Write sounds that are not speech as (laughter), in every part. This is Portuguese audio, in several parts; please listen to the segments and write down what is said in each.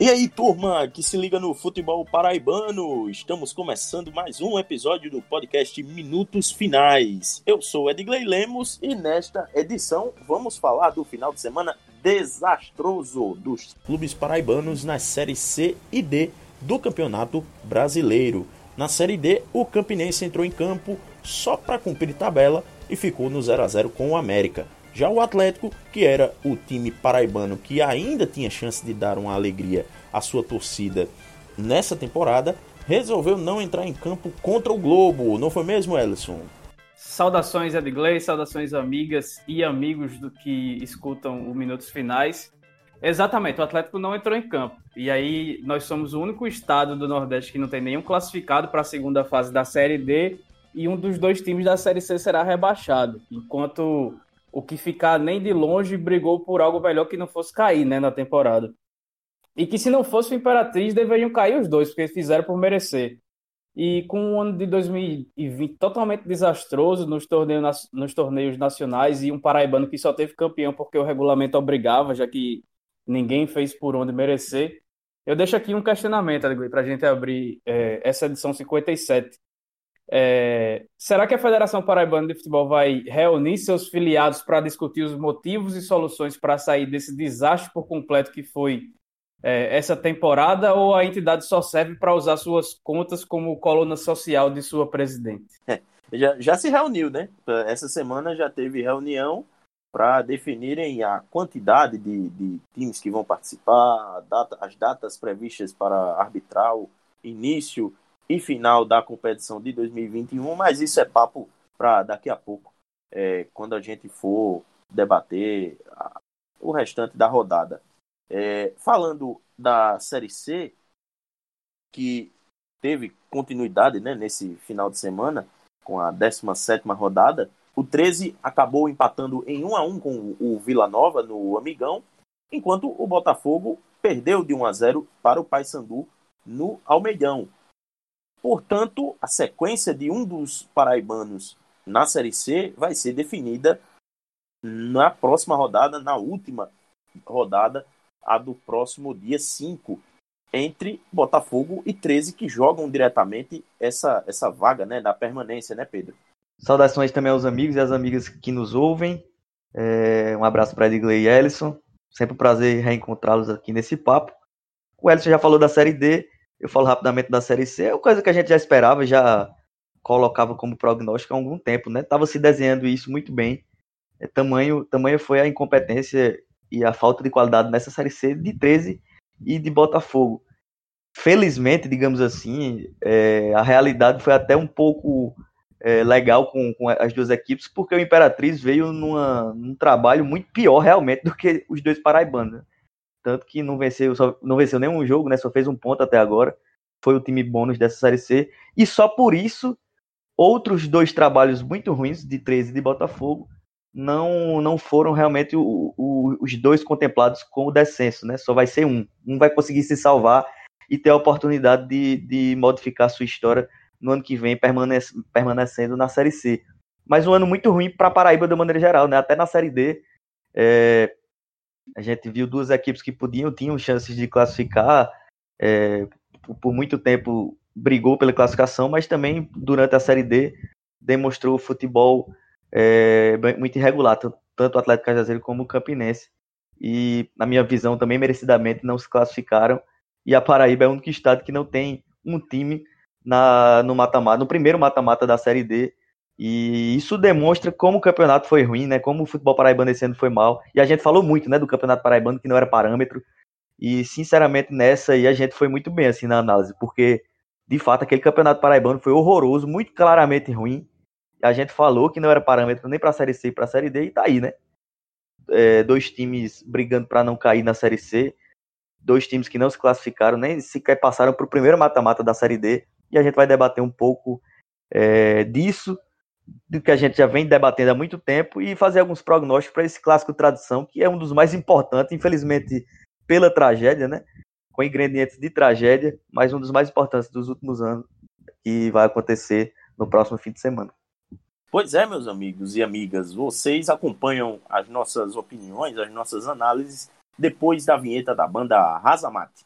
E aí, turma que se liga no futebol paraibano, estamos começando mais um episódio do podcast Minutos Finais. Eu sou Edgley Lemos e nesta edição vamos falar do final de semana desastroso dos clubes paraibanos nas séries C e D do Campeonato Brasileiro. Na Série D, o Campinense entrou em campo só para cumprir tabela e ficou no 0 a 0 com o América. Já o Atlético, que era o time paraibano que ainda tinha chance de dar uma alegria à sua torcida nessa temporada, resolveu não entrar em campo contra o Globo. Não foi mesmo, Ellison? Saudações, Edgley, saudações amigas e amigos do que escutam o Minutos Finais. Exatamente, o Atlético não entrou em campo. E aí nós somos o único estado do Nordeste que não tem nenhum classificado para a segunda fase da Série D e um dos dois times da Série C será rebaixado. Enquanto o que ficar nem de longe brigou por algo melhor que não fosse cair, né, na temporada. E que se não fosse o Imperatriz, deveriam cair os dois, porque fizeram por merecer. E com o ano de 2020 totalmente desastroso nos torneios, nos torneios nacionais e um paraibano que só teve campeão porque o regulamento obrigava, já que ninguém fez por onde merecer. Eu deixo aqui um questionamento, para a gente abrir é, essa edição 57. É, será que a Federação Paraibana de Futebol vai reunir seus filiados para discutir os motivos e soluções para sair desse desastre por completo que foi é, essa temporada ou a entidade só serve para usar suas contas como coluna social de sua presidente? É, já, já se reuniu, né? Essa semana já teve reunião para definirem a quantidade de, de, times que vão participar, data, as datas previstas para arbitral, início e final da competição de 2021, mas isso é papo para daqui a pouco, é, quando a gente for debater a, o restante da rodada. É, falando da Série C, que teve continuidade né, nesse final de semana, com a 17 rodada, o 13 acabou empatando em 1 a 1 com o Vila Nova no Amigão, enquanto o Botafogo perdeu de 1 a 0 para o Paysandu no Almeidão. Portanto, a sequência de um dos paraibanos na Série C vai ser definida na próxima rodada, na última rodada, a do próximo dia 5, entre Botafogo e 13, que jogam diretamente essa, essa vaga né, da permanência, né, Pedro? Saudações também aos amigos e às amigas que nos ouvem. É, um abraço para Edgley e Ellison. Sempre um prazer reencontrá-los aqui nesse papo. O Ellison já falou da Série D, eu falo rapidamente da Série C, é uma coisa que a gente já esperava, já colocava como prognóstico há algum tempo, né? Tava se desenhando isso muito bem. É, tamanho, tamanho foi a incompetência e a falta de qualidade nessa Série C de 13 e de Botafogo. Felizmente, digamos assim, é, a realidade foi até um pouco é, legal com, com, as duas equipes, porque o Imperatriz veio numa, num trabalho muito pior realmente do que os dois paraibanos. Tanto que não venceu, só, não venceu nenhum jogo, né? Só fez um ponto até agora. Foi o time bônus dessa Série C. E só por isso, outros dois trabalhos muito ruins, de 13 de Botafogo, não não foram realmente o, o, os dois contemplados com o descenso, né? Só vai ser um. Um vai conseguir se salvar e ter a oportunidade de, de modificar sua história no ano que vem, permanec permanecendo na Série C. Mas um ano muito ruim para Paraíba de maneira geral, né? Até na Série D. É, a gente viu duas equipes que podiam, tinham chances de classificar, é, por muito tempo brigou pela classificação, mas também durante a Série D demonstrou futebol é, muito irregular, tanto o Atlético Cajazeiro como o Campinense. E, na minha visão, também merecidamente não se classificaram. E a Paraíba é o único estado que não tem um time na, no mata-mata, no primeiro mata-mata da Série D, e isso demonstra como o campeonato foi ruim, né? Como o futebol paraibano esse ano foi mal. E a gente falou muito, né, do campeonato paraibano que não era parâmetro. E sinceramente nessa aí a gente foi muito bem assim na análise, porque de fato aquele campeonato paraibano foi horroroso, muito claramente ruim. A gente falou que não era parâmetro nem para a série C para a série D e tá aí, né? É, dois times brigando para não cair na série C, dois times que não se classificaram, nem sequer passaram para o primeiro mata-mata da série D. E a gente vai debater um pouco é, disso do que a gente já vem debatendo há muito tempo e fazer alguns prognósticos para esse clássico tradição, que é um dos mais importantes, infelizmente, pela tragédia, né? Com ingredientes de tragédia, mas um dos mais importantes dos últimos anos, que vai acontecer no próximo fim de semana. Pois é, meus amigos e amigas, vocês acompanham as nossas opiniões, as nossas análises depois da vinheta da banda Razamate.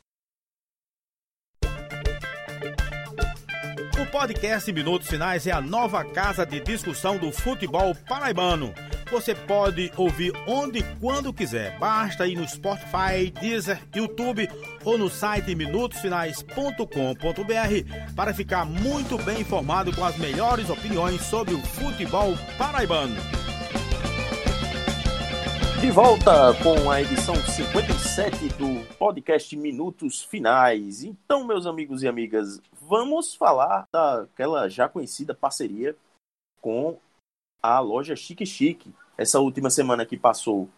Podcast Minutos Finais é a nova casa de discussão do futebol paraibano. Você pode ouvir onde e quando quiser. Basta ir no Spotify, Deezer, YouTube ou no site minutosfinais.com.br para ficar muito bem informado com as melhores opiniões sobre o futebol paraibano. De volta com a edição 57 do podcast Minutos Finais. Então, meus amigos e amigas, vamos falar daquela já conhecida parceria com a loja Chique Chique. Essa última semana que passou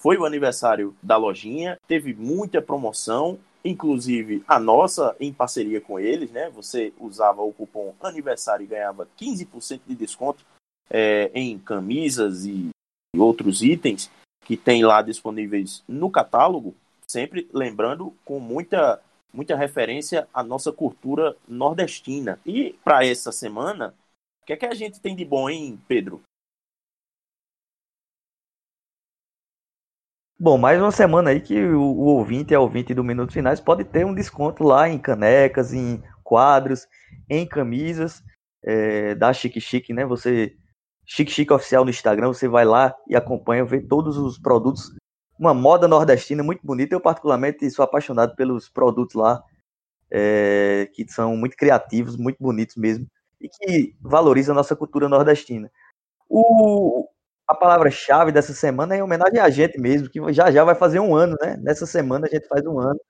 foi o aniversário da lojinha, teve muita promoção, inclusive a nossa em parceria com eles, né? Você usava o cupom aniversário e ganhava 15% de desconto é, em camisas e outros itens que tem lá disponíveis no catálogo, sempre lembrando com muita muita referência à nossa cultura nordestina. E para essa semana, o que é que a gente tem de bom, hein, Pedro? Bom, mais uma semana aí que o, o ouvinte e a ouvinte do Minutos Finais pode ter um desconto lá em canecas, em quadros, em camisas é, da Chique Chique, né? Você Chique Chique Oficial no Instagram, você vai lá e acompanha, vê todos os produtos. Uma moda nordestina muito bonita. Eu, particularmente, sou apaixonado pelos produtos lá, é, que são muito criativos, muito bonitos mesmo, e que valorizam a nossa cultura nordestina. O, a palavra-chave dessa semana é em homenagem a gente mesmo, que já já vai fazer um ano, né? Nessa semana a gente faz um ano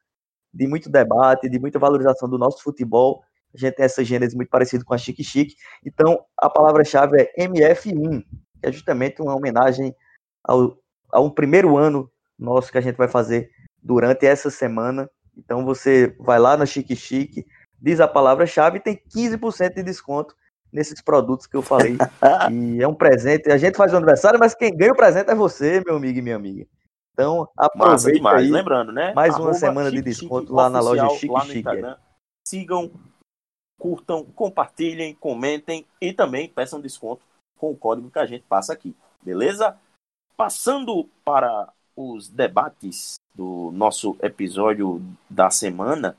de muito debate, de muita valorização do nosso futebol a gente tem essa gênese muito parecida com a Chique Chique. Então, a palavra-chave é MF1, que é justamente uma homenagem ao, ao primeiro ano nosso que a gente vai fazer durante essa semana. Então, você vai lá na Chique Chique, diz a palavra-chave e tem 15% de desconto nesses produtos que eu falei. (laughs) e é um presente. A gente faz o aniversário, mas quem ganha o presente é você, meu amigo e minha amiga. Então, aproveita demais. aí. Lembrando, né? Mais uma semana de desconto lá na loja Chique Chique. Sigam curtam, compartilhem, comentem e também peçam desconto com o código que a gente passa aqui, beleza? Passando para os debates do nosso episódio da semana,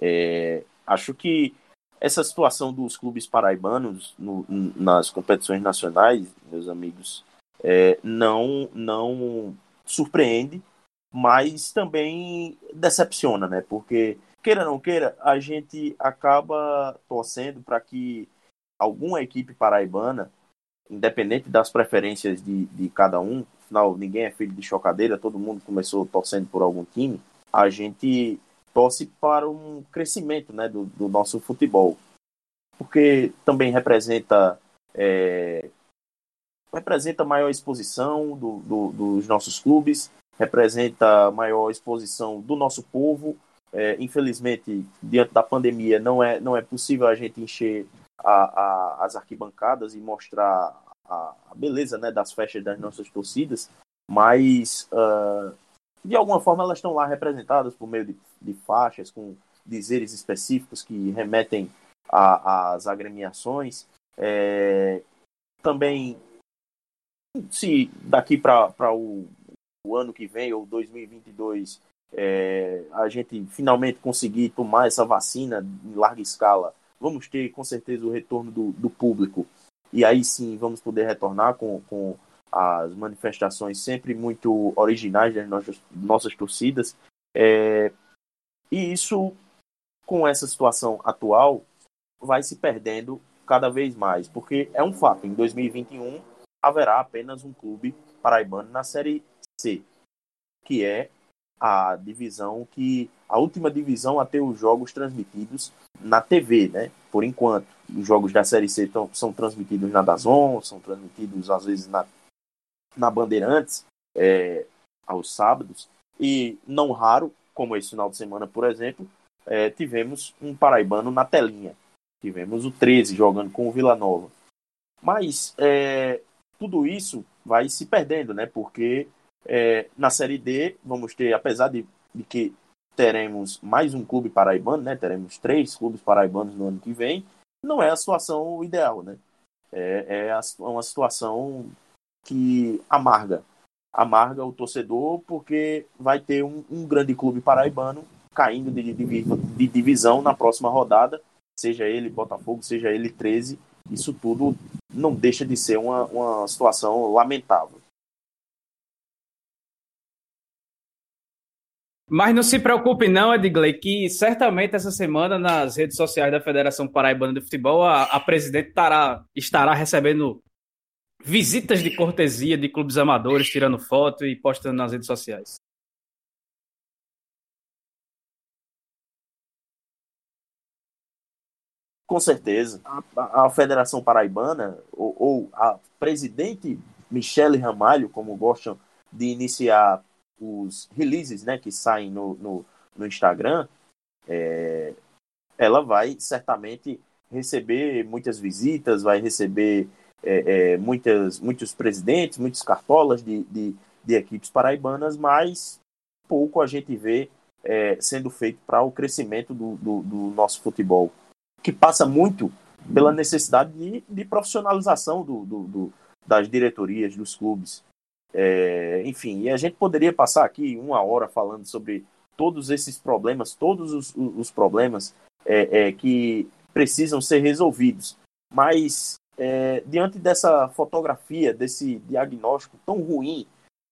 é, acho que essa situação dos clubes paraibanos no, nas competições nacionais, meus amigos, é, não, não surpreende, mas também decepciona, né? Porque queira ou não queira, a gente acaba torcendo para que alguma equipe paraibana, independente das preferências de, de cada um, afinal, ninguém é filho de chocadeira, todo mundo começou torcendo por algum time, a gente torce para um crescimento né, do, do nosso futebol. Porque também representa é, representa maior exposição do, do, dos nossos clubes, representa maior exposição do nosso povo, é, infelizmente, diante da pandemia, não é, não é possível a gente encher a, a, as arquibancadas e mostrar a, a, beleza né, das festas das nossas torcidas, mas uh, de alguma forma elas estão lá representadas por meio de, de faixas com dizeres específicos que remetem às agremiações. É, também, se daqui para o, o ano que vem, ou 2022, é, a gente finalmente conseguir tomar essa vacina em larga escala, vamos ter com certeza o retorno do, do público. E aí sim vamos poder retornar com, com as manifestações sempre muito originais das nossas, nossas torcidas. É, e isso, com essa situação atual, vai se perdendo cada vez mais, porque é um fato, em 2021 haverá apenas um clube paraibano na Série C, que é a divisão que a última divisão a ter os jogos transmitidos na TV, né? Por enquanto, os jogos da Série C tão, são transmitidos na Dazon, são transmitidos às vezes na, na Bandeirantes é, aos sábados e não raro, como esse final de semana, por exemplo, é, tivemos um paraibano na telinha. Tivemos o 13 jogando com o Vila Nova. Mas é, tudo isso vai se perdendo, né? Porque é, na Série D, vamos ter, apesar de, de, que teremos mais um clube paraibano, né? Teremos três clubes paraibanos no ano que vem. Não é a situação ideal, né? É, é uma situação que amarga. Amarga o torcedor porque vai ter um, um grande clube paraibano caindo de, de, de divisão na próxima rodada, seja ele Botafogo, seja ele 13, isso tudo não deixa de ser uma, uma situação lamentável. Mas não se preocupe não, Edgley, que certamente essa semana nas redes sociais da Federação Paraibana de Futebol a, a presidente estará, estará recebendo visitas de cortesia de clubes amadores, tirando foto e postando nas redes sociais. Com certeza. A, a Federação Paraibana, ou, ou, a presidente Michele Ramalho, como gostam de iniciar os releases né, que saem no, no, no Instagram, é, ela vai certamente receber muitas visitas, vai receber é, é, muitas, muitos presidentes, muitos cartolas de, de, de, equipes paraibanas, mas pouco a gente vê é, sendo feito para o crescimento do, do, do nosso futebol que passa muito pela necessidade de, de profissionalização do, do, do, das diretorias, dos clubes. É, enfim, e a gente poderia passar aqui uma hora falando sobre todos esses problemas, todos os, os problemas é, é, que precisam ser resolvidos. Mas, é, diante dessa fotografia, desse diagnóstico tão ruim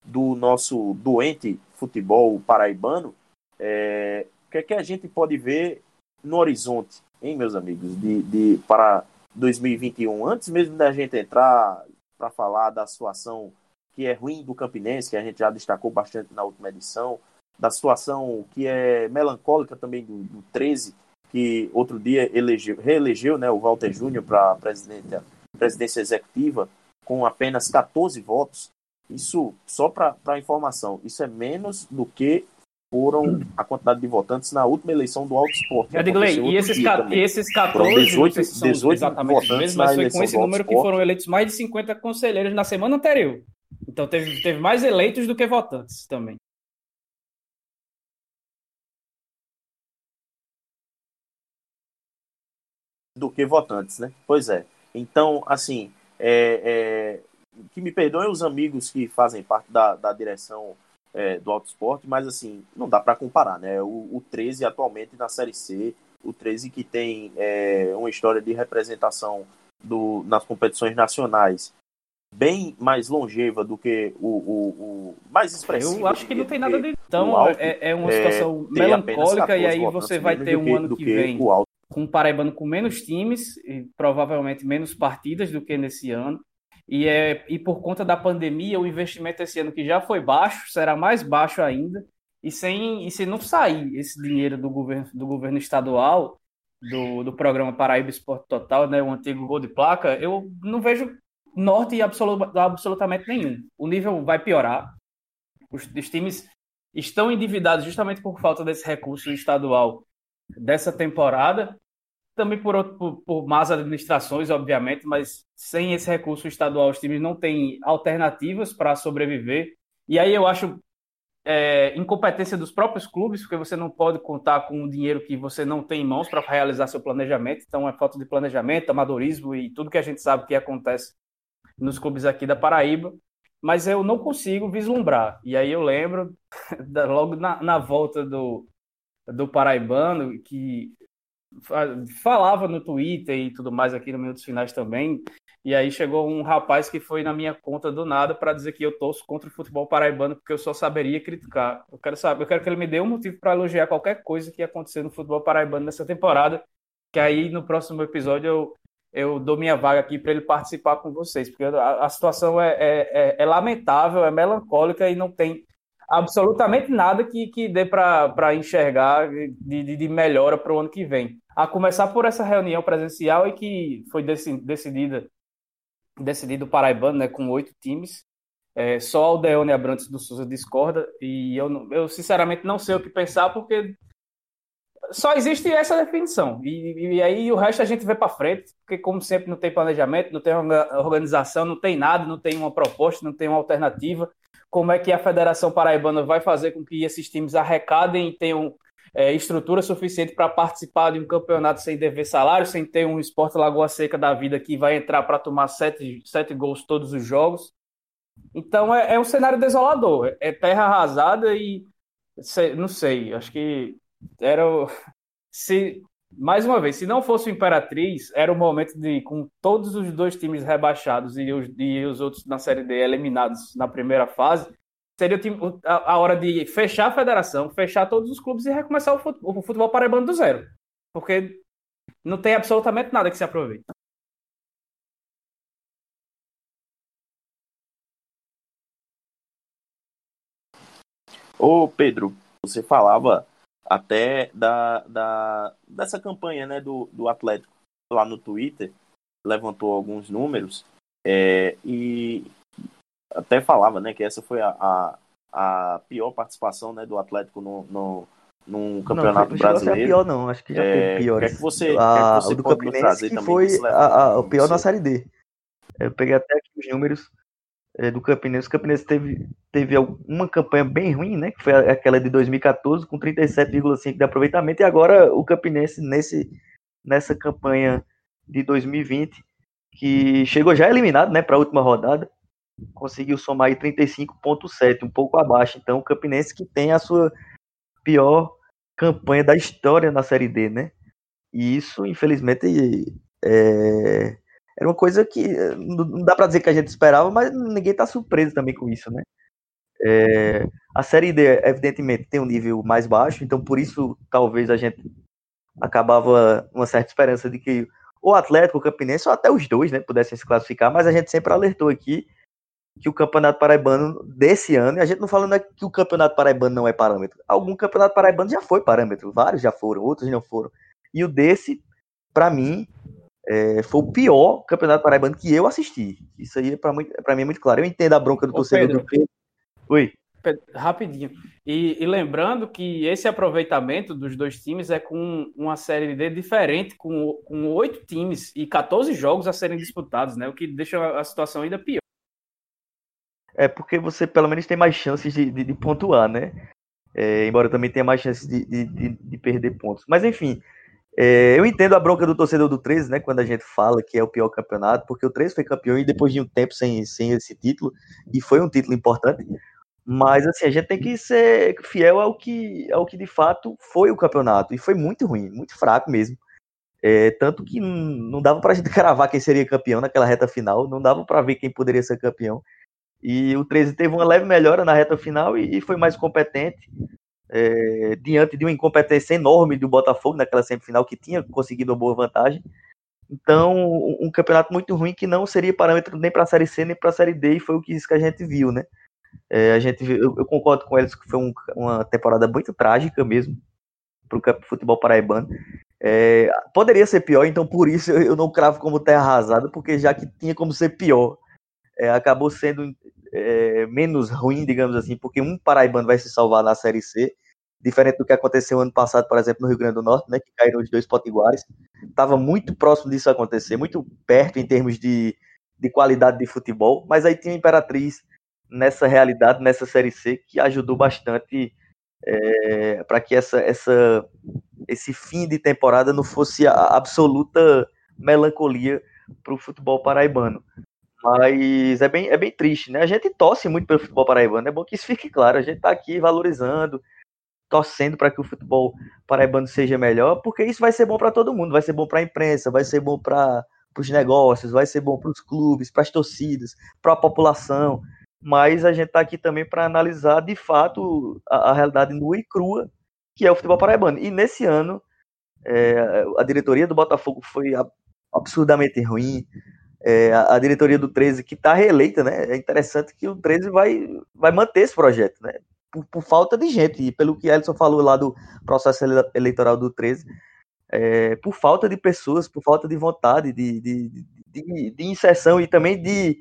do nosso doente futebol paraibano, é, o que é que a gente pode ver no horizonte? hein, meus amigos, de, de, para 2021. Antes mesmo da gente entrar para falar da situação que é ruim do Campinense, que a gente já destacou bastante na última edição, da situação que é melancólica também do, do 13, que outro dia elegeu, reelegeu né, o Walter Júnior para a presidência executiva com apenas 14 votos. Isso, só para informação, isso é menos do que foram a quantidade de votantes na última eleição do Alto Esporte. Edgley, e esses, e esses 14, 18, 18 exatamente votantes mas foi com esse número que foram eleitos mais de 50 conselheiros na semana anterior. Então teve, teve mais eleitos do que votantes também. Do que votantes, né? Pois é. Então, assim, é, é, que me perdoem os amigos que fazem parte da, da direção é, do Auto Esporte, mas assim, não dá para comparar, né? O, o 13 atualmente na Série C, o 13 que tem é, uma história de representação do, nas competições nacionais bem mais longeva do que o, o, o mais expressivo. Eu acho que não tem nada de. Então, alto, é, é, uma situação é, melancólica e aí você vai ter um que, ano que, que vem com o Paraibano com menos times e provavelmente menos partidas do que nesse ano. E, é, e por conta da pandemia, o investimento esse ano que já foi baixo, será mais baixo ainda. E, sem, e se não sair esse dinheiro do governo, do governo estadual, do, do programa Paraíba Esporte Total, né, o antigo gol de placa, eu não vejo norte absolut, absolutamente nenhum. O nível vai piorar. Os, os times estão endividados justamente por falta desse recurso estadual dessa temporada também por, por, por más administrações, obviamente, mas sem esse recurso estadual, os times não têm alternativas para sobreviver. E aí eu acho é, incompetência dos próprios clubes, porque você não pode contar com o dinheiro que você não tem em mãos para realizar seu planejamento. Então é falta de planejamento, amadorismo e tudo que a gente sabe que acontece nos clubes aqui da Paraíba. Mas eu não consigo vislumbrar. E aí eu lembro, (laughs) logo na, na volta do, do Paraibano, que falava no Twitter e tudo mais aqui no Minutos Finais também. E aí chegou um rapaz que foi na minha conta do nada para dizer que eu torço contra o futebol paraibano porque eu só saberia criticar. Eu quero saber, eu quero que ele me dê um motivo para elogiar qualquer coisa que ia acontecer no futebol paraibano nessa temporada, que aí no próximo episódio eu, eu dou minha vaga aqui para ele participar com vocês, porque a, a situação é, é, é, é lamentável, é melancólica e não tem absolutamente nada que, que dê para enxergar de, de, de melhora para o ano que vem. A começar por essa reunião presencial e que foi decidida decidido paraibano, né, com oito times. É, só Aldeone Abrantes do Souza discorda e eu, eu sinceramente não sei o que pensar porque só existe essa definição. E, e aí o resto a gente vê para frente porque como sempre não tem planejamento, não tem organização, não tem nada, não tem uma proposta, não tem uma alternativa. Como é que a Federação Paraibana vai fazer com que esses times arrecadem e tenham é, estrutura suficiente para participar de um campeonato sem dever salário, sem ter um esporte Lagoa Seca da vida que vai entrar para tomar sete, sete gols todos os jogos. Então é, é um cenário desolador, é terra arrasada e sei, não sei, acho que era se mais uma vez, se não fosse o Imperatriz, era o momento de, com todos os dois times rebaixados e os, e os outros na Série D eliminados na primeira fase, seria time, a, a, hora de fechar a federação, fechar todos os clubes e recomeçar o futebol, o futebol paraibano do zero. Porque não tem absolutamente nada que se aproveite. Ô Pedro, você falava até da, da, dessa campanha né, do, do Atlético lá no Twitter, levantou alguns números é, e até falava né, que essa foi a, a, a pior participação né, do Atlético no, no, num campeonato não, brasileiro. Não pior não, acho que já é, teve pior. Que é que você, a, que você o do Campinense que foi a, a, o pior na Série D. Eu peguei até aqui os números é, do Campinense. O Campinense teve, teve uma campanha bem ruim, né? Que foi aquela de 2014, com 37,5% de aproveitamento. E agora o Campinense, nesse, nessa campanha de 2020, que chegou já eliminado né, para a última rodada, conseguiu somar aí 35,7%, um pouco abaixo. Então o Campinense que tem a sua pior campanha da história na Série D, né? E isso, infelizmente, é, era uma coisa que eh, não dá para dizer que a gente esperava, mas ninguém está surpreso também com isso, né? É, a série D, evidentemente, tem um nível mais baixo, então por isso talvez a gente acabava uma certa esperança de que o Atlético, o Campinense, ou até os dois, né, pudessem se classificar, mas a gente sempre alertou aqui que o Campeonato Paraibano desse ano, e a gente não falando que o Campeonato Paraibano não é parâmetro, algum Campeonato Paraibano já foi parâmetro, vários já foram, outros não foram, e o desse, para mim, é, foi o pior campeonato paraibano que eu assisti. Isso aí, para mim, é muito claro. Eu entendo a bronca do Ô, torcedor Pedro, do Pedro. Oi. Rapidinho. E, e, lembrando que esse aproveitamento dos dois times é com uma série D diferente, com, com oito times e 14 jogos a serem disputados, né? O que deixa a situação ainda pior. É porque você pelo menos tem mais chances de, de, de pontuar, né? É, embora também tenha mais chances de, de perder pontos. Mas enfim, é, eu entendo a bronca do torcedor do 13, né? Quando a gente fala que é o pior campeonato, porque o 13 foi campeão e depois de um tempo sem, sem esse título, e foi um título importante. Mas assim, a gente tem que ser fiel ao que, ao que de fato foi o campeonato. E foi muito ruim, muito fraco mesmo. É, tanto que não dava pra gente (laughs) cravar quem seria campeão naquela reta final, não dava para ver quem poderia ser campeão. E o 13 teve uma leve melhora na reta final e, e foi mais competente é, diante de uma incompetência enorme do Botafogo naquela semifinal que tinha conseguido uma boa vantagem. Então, um campeonato muito ruim que não seria parâmetro nem para a Série C nem para a Série D, e foi o que, a gente viu, né? É, a gente, eu, eu, concordo com eles que foi um, uma temporada muito trágica mesmo para o futebol paraibano. É, poderia ser pior, então por isso eu, eu não cravo como terra arrasada, porque já que tinha como ser pior, é, acabou sendo é, menos ruim, digamos assim, porque um paraibano vai se salvar na Série C, diferente do que aconteceu ano passado, por exemplo, no Rio Grande do Norte, né, que caíram os dois potiguares. Estava muito próximo disso acontecer, muito perto em termos de, de qualidade de futebol, mas aí tinha a Imperatriz nessa realidade, nessa Série C, que ajudou bastante é, para que essa, essa, esse fim de temporada não fosse a absoluta melancolia para o futebol paraibano. Mas é bem, é bem triste, né? A gente torce muito pelo futebol paraibano, é bom que isso fique claro. A gente está aqui valorizando, torcendo para que o futebol paraibano seja melhor, porque isso vai ser bom para todo mundo, vai ser bom para a imprensa, vai ser bom para os negócios, vai ser bom para os clubes, para as torcidas, para a população. Mas a gente está aqui também para analisar de fato a, a, realidade nua e crua que é o futebol paraibano. E nesse ano, é, a diretoria do Botafogo foi absurdamente ruim é, a, diretoria do 13, que está reeleita, né? É interessante que o 13 vai, vai manter esse projeto, né? Por, por, falta de gente, e pelo que Elson falou lá do processo eleitoral do 13, é, por falta de pessoas, por falta de vontade, de, de, de, de inserção e também de,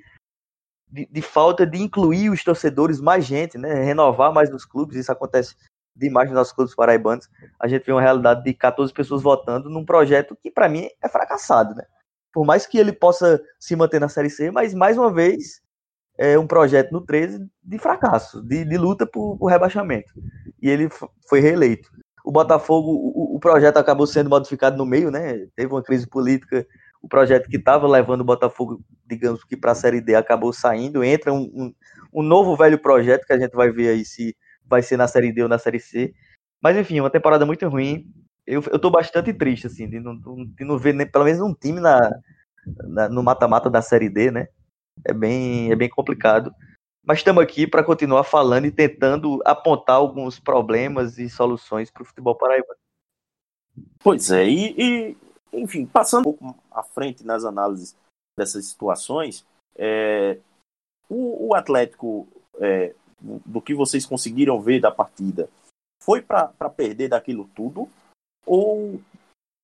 de, de, falta de incluir os torcedores, mais gente, né? Renovar mais nos clubes, isso acontece demais nos nossos clubes paraibanos. A gente vê uma realidade de 14 pessoas votando num projeto que, para mim, é fracassado, né? Por mais que ele possa se manter na Série C, mas mais uma vez é um projeto no 13 de fracasso, de, de luta por, por, rebaixamento. E ele foi reeleito. O Botafogo, o, o, projeto acabou sendo modificado no meio, né? Teve uma crise política. O projeto que estava levando o Botafogo, digamos que para a Série D, acabou saindo. Entra um, um, um novo velho projeto que a gente vai ver aí se vai ser na Série D ou na Série C. Mas enfim, uma temporada muito ruim eu, eu tô bastante triste, assim, de não, de não ver nem, pelo menos um time na, na no mata-mata da Série D, né? É bem, é bem complicado. Mas estamos aqui para continuar falando e tentando apontar alguns problemas e soluções para o futebol paraibano. Pois é, e, e, enfim, passando um pouco à frente nas análises dessas situações, é, o, o, Atlético, é, do que vocês conseguiram ver da partida, foi para perder daquilo tudo? Ou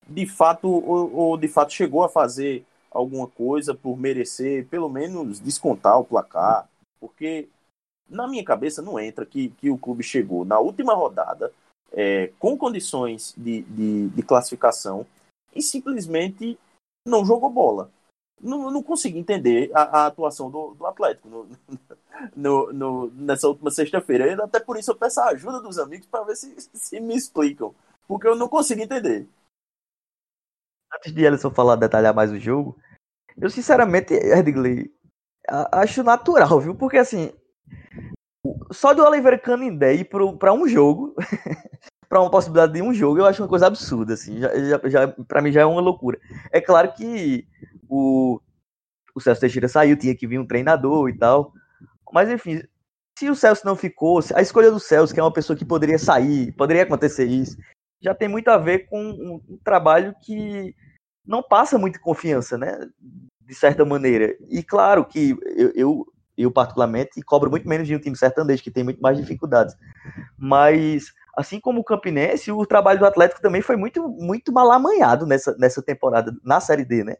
de fato, ou, ou, de fato chegou a fazer alguma coisa por merecer, pelo menos, descontar o placar? Porque na minha cabeça não entra que, que o clube chegou na última rodada é, com condições de, de, de, classificação e simplesmente não jogou bola. Não, não consigo entender a, a atuação do, do Atlético no, (laughs) no, no, nessa última sexta-feira. Até por isso eu peço a ajuda dos amigos para ver se, se me explicam. Porque eu não consigo entender. Antes de Alisson falar, detalhar mais o jogo, eu sinceramente, Edgley, acho natural, viu? Porque assim, só de Oliver Canindé ir para um jogo, (laughs) para uma possibilidade de um jogo, eu acho uma coisa absurda, assim. Já, já, já para mim já é uma loucura. É claro que o, o Celso Teixeira saiu, tinha que vir um treinador e tal. Mas enfim, se o Celso não ficou, a escolha do Celso, que é uma pessoa que poderia sair, poderia acontecer isso, já tem muito a ver com um, um trabalho que não passa muito confiança, né? De certa maneira. E claro que eu, eu eu particularmente, cobro muito menos de um time sertanejo, que tem muito mais dificuldades. Mas, assim como o Campinense, o trabalho do Atlético também foi muito, muito mal amanhado nessa, nessa temporada, na Série D, né?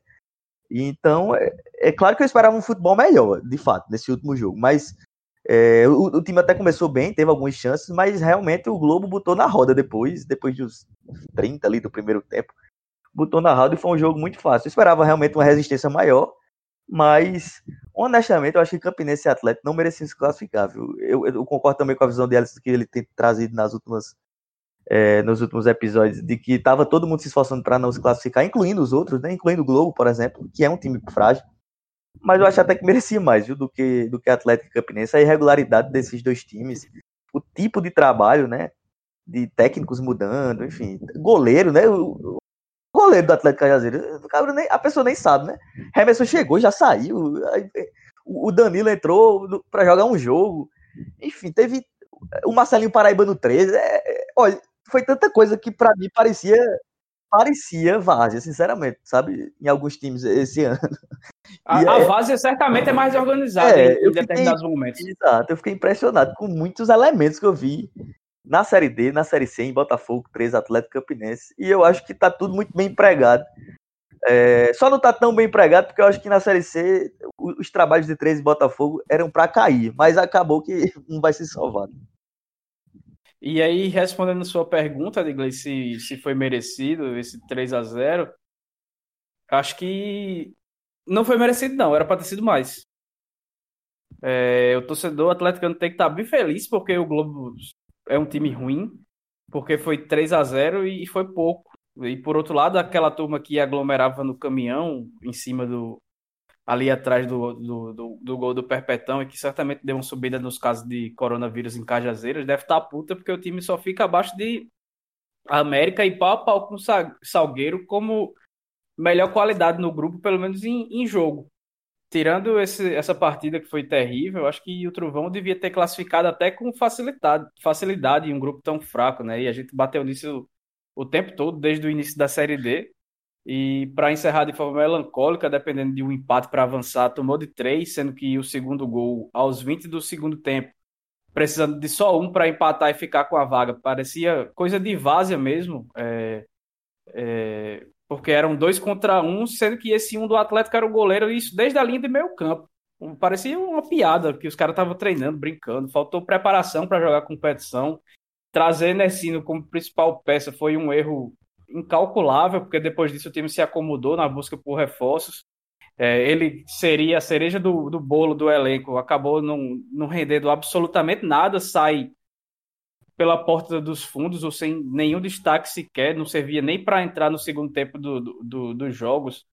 Então, é, é claro que eu esperava um futebol melhor, de fato, nesse último jogo. Mas é, o, o, time até começou bem, teve algumas chances, mas realmente o Globo botou na roda depois, depois dos 30 ali do primeiro tempo. Botou na roda e foi um jogo muito fácil. Eu esperava realmente uma resistência maior, mas, honestamente, eu acho que Campinense e Atlético não mereciam se classificar, viu? Eu, eu, concordo também com a visão de Alisson que ele tem trazido nas últimas, é, nos últimos episódios, de que estava todo mundo se esforçando para não se classificar, incluindo os outros, né? Incluindo o Globo, por exemplo, que é um time frágil. Mas eu acho até que merecia mais, viu, do que, do que Atlético e Campinense. A irregularidade desses dois times, o tipo de trabalho, né? De técnicos mudando, enfim. Goleiro, né? O, goleiro do Atlético Cajazeiro. A pessoa nem sabe, né? Remerson chegou, já saiu. O Danilo entrou para jogar um jogo. Enfim, teve o Marcelinho Paraíba no 13. É, é, olha, foi tanta coisa que para mim parecia parecia Várzea, sinceramente, sabe? Em alguns times esse (laughs) ano. A, a é, Várzea certamente é mais organizada é, em, em determinados momentos. Exato, eu fiquei impressionado com muitos elementos que eu vi na Série D, na Série C, em Botafogo, 3 Atlético Campinense. E eu acho que está tudo muito bem empregado. É, só não está tão bem empregado porque eu acho que na Série C os trabalhos de 3 e Botafogo eram para cair, mas acabou que não (laughs) vai ser salvado. E aí, respondendo sua pergunta, Digley, se, se foi merecido esse 3 a 0 acho que não foi merecido, não, era para ter sido mais. É, o torcedor atleticano tem que estar tá bem feliz porque o Globo é um time ruim, porque foi 3 a 0 e foi pouco. E por outro lado, aquela turma que aglomerava no caminhão, em cima do. Ali atrás do, do, do, do gol do Perpetão, e que certamente deu uma subida nos casos de coronavírus em Cajazeiras, deve estar tá puta, porque o time só fica abaixo de América e pau a pau com Salgueiro como melhor qualidade no grupo, pelo menos em, em jogo tirando esse, essa partida que foi terrível, acho que o Trovão devia ter classificado até com facilidade, facilidade em um grupo tão fraco, né? E a gente bateu nisso o tempo todo, desde o início da Série D. E para encerrar de forma melancólica, dependendo de um empate para avançar, tomou de três, sendo que o segundo gol aos 20 do segundo tempo, precisando de só um para empatar e ficar com a vaga. Parecia coisa de várzea mesmo. É, é, porque eram dois contra um, sendo que esse um do Atlético era o goleiro, isso desde a linha de meio campo. Parecia uma piada que os caras estavam treinando, brincando. Faltou preparação para jogar competição. Trazer Nessino como principal peça foi um erro incalculável, porque depois disso o time se acomodou na busca por reforços. É, ele seria a cereja do, do bolo do elenco, acabou não, rendendo absolutamente nada, sai pela porta dos fundos ou sem nenhum destaque sequer, não servia nem para entrar no segundo tempo do, do, do, dos jogos,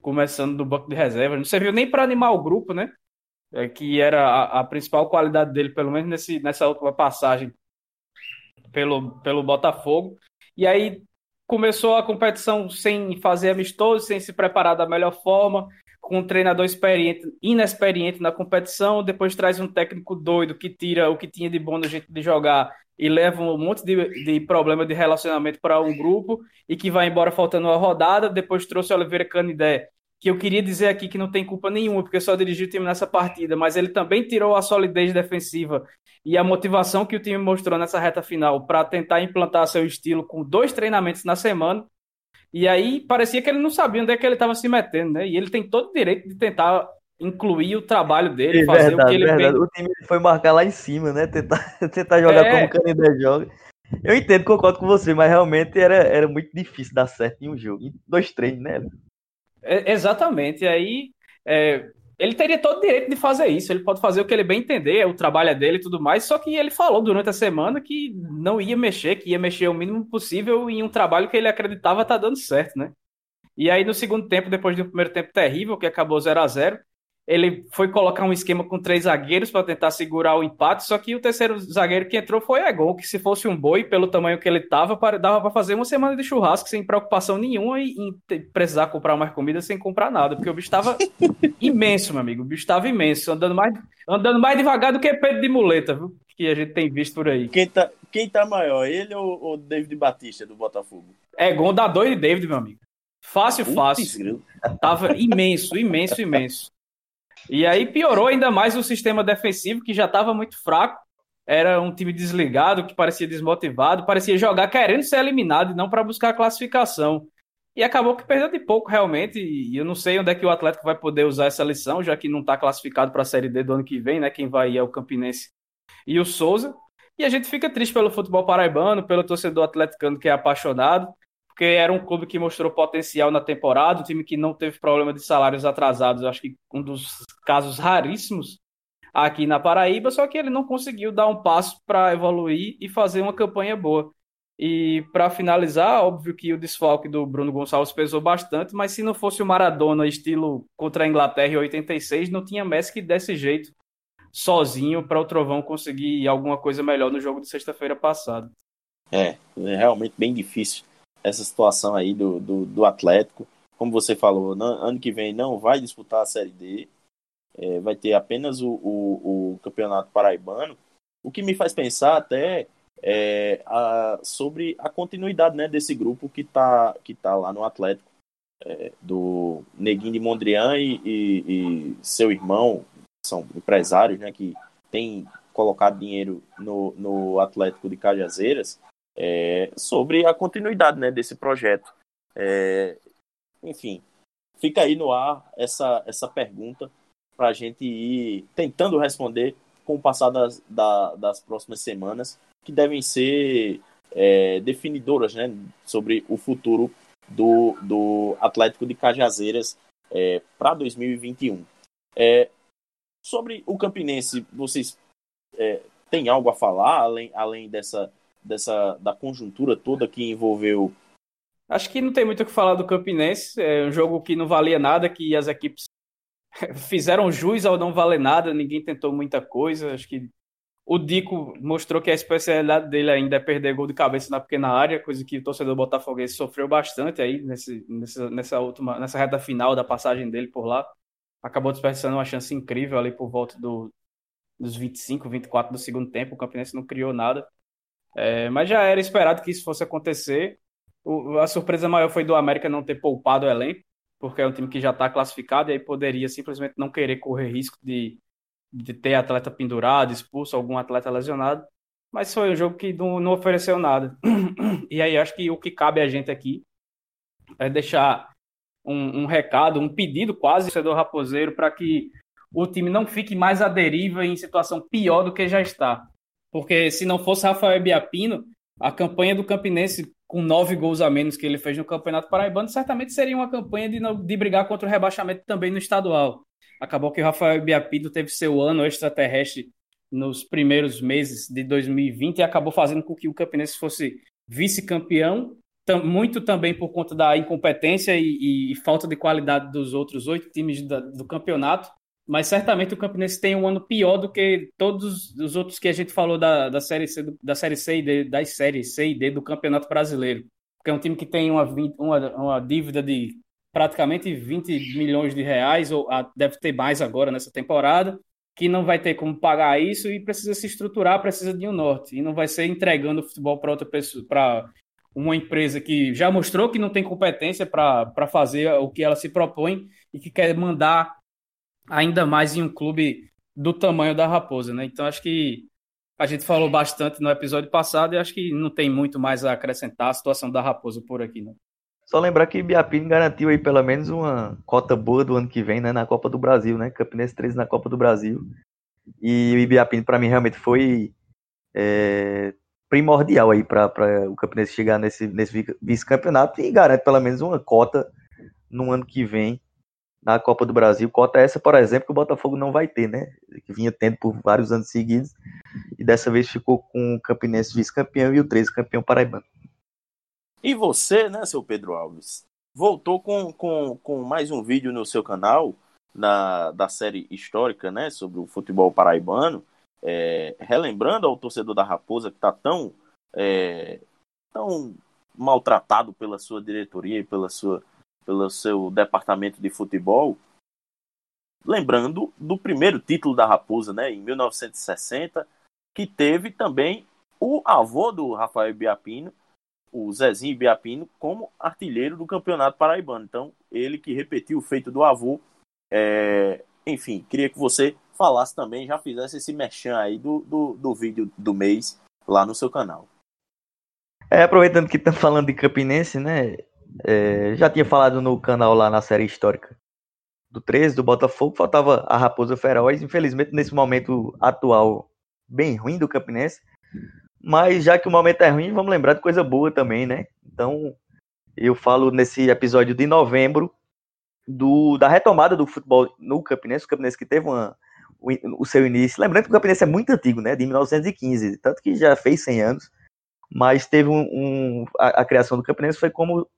começando do banco de reserva, não serviu nem para animar o grupo, né? É, que era a, a, principal qualidade dele, pelo menos nesse, nessa última passagem pelo, pelo Botafogo. E aí, começou a competição sem fazer amistoso, sem se preparar da melhor forma, com um treinador experiente, inexperiente na competição, depois traz um técnico doido que tira o que tinha de bom no jeito de jogar e leva um monte de, de problema de relacionamento para um grupo e que vai embora faltando uma rodada, depois trouxe o Oliveira Canidé, que eu queria dizer aqui que não tem culpa nenhuma, porque só dirigiu o time nessa partida, mas ele também tirou a solidez defensiva e a motivação que o time mostrou nessa reta final para tentar implantar seu estilo com dois treinamentos na semana e aí parecia que ele não sabia onde é que ele estava se metendo, né? E ele tem todo o direito de tentar incluir o trabalho dele, é fazer verdade, o que ele verdade. O time foi marcar lá em cima, né? Tentar, (laughs) tentar jogar é... como o Canindé joga. Eu entendo, concordo com você, mas realmente era, era muito difícil dar certo em um jogo. Em dois treinos, né? É, exatamente. Aí é, ele teria todo o direito de fazer isso, ele pode fazer o que ele bem entender, o trabalho é dele e tudo mais, só que ele falou durante a semana que não ia mexer, que ia mexer o mínimo possível em um trabalho que ele acreditava estar tá dando certo, né? E aí no segundo tempo, depois do primeiro tempo terrível, que acabou 0 a 0 ele foi colocar um esquema com três zagueiros para tentar segurar o empate, só que o terceiro zagueiro que entrou foi Egon, que se fosse um boi, pelo tamanho que ele tava, dava para fazer uma semana de churrasco sem preocupação nenhuma e, e precisar comprar mais comida sem comprar nada, porque o bicho estava (laughs) imenso, meu amigo, o bicho estava imenso, andando mais, andando mais devagar do que Pedro de muleta, viu? Que a gente tem visto por aí. Quem tá, quem tá maior, ele ou o David Batista do Botafogo? Egon dá dois de David, meu amigo. Fácil, fácil. Tava imenso, imenso, imenso. E aí piorou ainda mais o sistema defensivo, que já estava muito fraco. Era um time desligado, que parecia desmotivado, parecia jogar querendo ser eliminado e não para buscar a classificação. E acabou que perdeu de pouco, realmente. E eu não sei onde é que o Atlético vai poder usar essa lição, já que não está classificado para a Série D do ano que vem, né? Quem vai é o Campinense e o Souza. E a gente fica triste pelo futebol paraibano, pelo torcedor atleticano que é apaixonado porque era um clube que mostrou potencial na temporada, um time que não teve problema de salários atrasados, acho que um dos casos raríssimos aqui na Paraíba, só que ele não conseguiu dar um passo para evoluir e fazer uma campanha boa. E para finalizar, óbvio que o desfalque do Bruno Gonçalves pesou bastante, mas se não fosse o Maradona estilo contra a Inglaterra em 86, não tinha Messi que desse jeito sozinho para o Trovão conseguir alguma coisa melhor no jogo de sexta-feira passada. É, é realmente bem difícil essa situação aí do, do, do Atlético. Como você falou, no, ano que vem não vai disputar a Série D, é, vai ter apenas o, o, o, Campeonato Paraibano, o que me faz pensar até é, a, sobre a continuidade né, desse grupo que está que tá lá no Atlético, é, do Neguinho de Mondrian e, e, e, seu irmão, são empresários né, que têm colocado dinheiro no, no Atlético de Cajazeiras, é, sobre a continuidade né, desse projeto. É, enfim, fica aí no ar essa, essa pergunta para a gente ir tentando responder com o passar das, da, das próximas semanas, que devem ser é, definidoras né, sobre o futuro do, do Atlético de Cajazeiras é, para 2021. É, sobre o Campinense, vocês é, têm algo a falar além, além dessa, dessa da conjuntura toda que envolveu. Acho que não tem muito o que falar do Campinense. É um jogo que não valia nada, que as equipes (laughs) fizeram jus ao não valer nada, ninguém tentou muita coisa. Acho que o Dico mostrou que a especialidade dele ainda é perder gol de cabeça na pequena área, coisa que o torcedor botafoguense sofreu bastante aí nesse, nessa, nessa última, nessa reta final da passagem dele por lá. Acabou desperdiçando uma chance incrível ali por volta do, dos 25, 24 do segundo tempo. O Campinense não criou nada. É, mas já era esperado que isso fosse acontecer. O, a surpresa maior foi do América não ter poupado o elenco, porque é um time que já está classificado e aí poderia simplesmente não querer correr risco de, de ter atleta pendurado, expulso, algum atleta lesionado. Mas foi um jogo que não, não ofereceu nada. E aí acho que o que cabe a gente aqui é deixar um, um recado, um pedido quase do raposeiro para que o time não fique mais à deriva em situação pior do que já está. Porque se não fosse Rafael Biapino, a campanha do Campinense com nove gols a menos que ele fez no Campeonato Paraibano, certamente seria uma campanha de, de brigar contra o rebaixamento também no estadual. Acabou que o Rafael Biapino teve seu ano extraterrestre nos primeiros meses de 2020 e acabou fazendo com que o Campinense fosse vice-campeão, muito também por conta da incompetência e, e, falta de qualidade dos outros oito times da, do campeonato mas certamente o Campinense tem um ano pior do que todos os outros que a gente falou da, da série C, da série C e D, das séries C e D do Campeonato Brasileiro. porque é um time que tem uma, uma, uma dívida de praticamente 20 milhões de reais, ou deve ter mais agora nessa temporada, que não vai ter como pagar isso e precisa se estruturar, precisa de um norte. E não vai ser entregando o futebol para outra pessoa, para uma empresa que já mostrou que não tem competência para fazer o que ela se propõe e que quer mandar ainda mais em um clube do tamanho da Raposa, né? Então acho que a gente falou bastante no episódio passado e acho que não tem muito mais a acrescentar a situação da Raposa por aqui, né? Só lembrar que Biapino garantiu aí pelo menos uma cota boa do ano que vem, né, na Copa do Brasil, né? Campinense 13 na Copa do Brasil. E o Ibiapino para mim realmente foi é, primordial aí para o Campinense chegar nesse, nesse vice-campeonato e garante pelo menos uma cota no ano que vem na Copa do Brasil. Cota essa, por exemplo, que o Botafogo não vai ter, né? Que vinha tendo por vários anos seguidos e dessa vez ficou com o Campinense vice-campeão e o 13 campeão paraibano. E você, né, seu Pedro Alves, voltou com, com, com mais um vídeo no seu canal na, da série histórica, né, sobre o futebol paraibano, é, relembrando ao torcedor da Raposa que está tão, é, tão maltratado pela sua diretoria e pela sua, pelo seu departamento de futebol, lembrando do primeiro título da Raposa, né, em 1960, que teve também o avô do Rafael Biapino, o Zezinho Biapino como artilheiro do Campeonato Paraibano. Então, ele que repetiu o feito do avô. É... Enfim, queria que você falasse também, já fizesse esse merchan aí do, do, do vídeo do mês lá no seu canal. É, aproveitando que estamos falando de Campinense, né? É, já tinha falado no canal lá na série histórica do 13, do Botafogo, faltava a Raposa Feroz. Infelizmente, nesse momento atual bem ruim do Campinense, mas já que o momento é ruim, vamos lembrar de coisa boa também, né? Então, eu falo nesse episódio de novembro do, da retomada do futebol no Campinense, o Campinense que teve uma, o, o, seu início. Lembrando que o Campinense é muito antigo, né? De 1915, tanto que já fez 100 anos. Mas teve um. um a, a, criação do Campinense foi como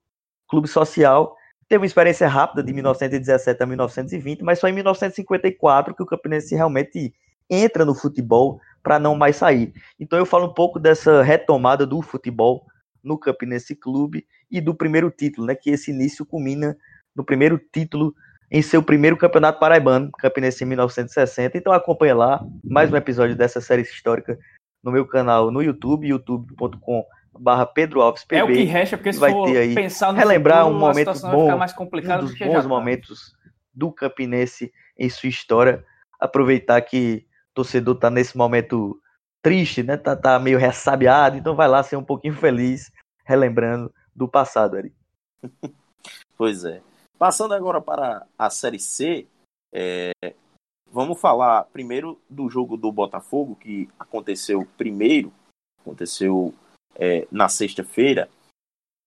clube social. Teve uma experiência rápida de 1917 a 1920, mas só em 1954 que o Campinense realmente entra no futebol para não mais sair. Então eu falo um pouco dessa retomada do futebol no Campinense Clube e do primeiro título, né, que esse início culmina no primeiro título em seu primeiro campeonato paraibano, Campinense em 1960. Então acompanha lá mais um episódio dessa série histórica no meu canal no YouTube, youtube.com barra Pedro Alves PB. É o que resta, porque se vai for ter aí, pensar no relembrar futuro, um momento bom, mais um dos do bons tá. momentos do Campinense em sua história, aproveitar que torcedor tá nesse momento triste, né? Tá, tá meio ressabiado, então vai lá ser um pouquinho feliz, relembrando do passado, Ari. (laughs) Pois é. Passando agora para a Série C, é... vamos falar primeiro do jogo do Botafogo, que aconteceu primeiro, aconteceu é, na sexta-feira,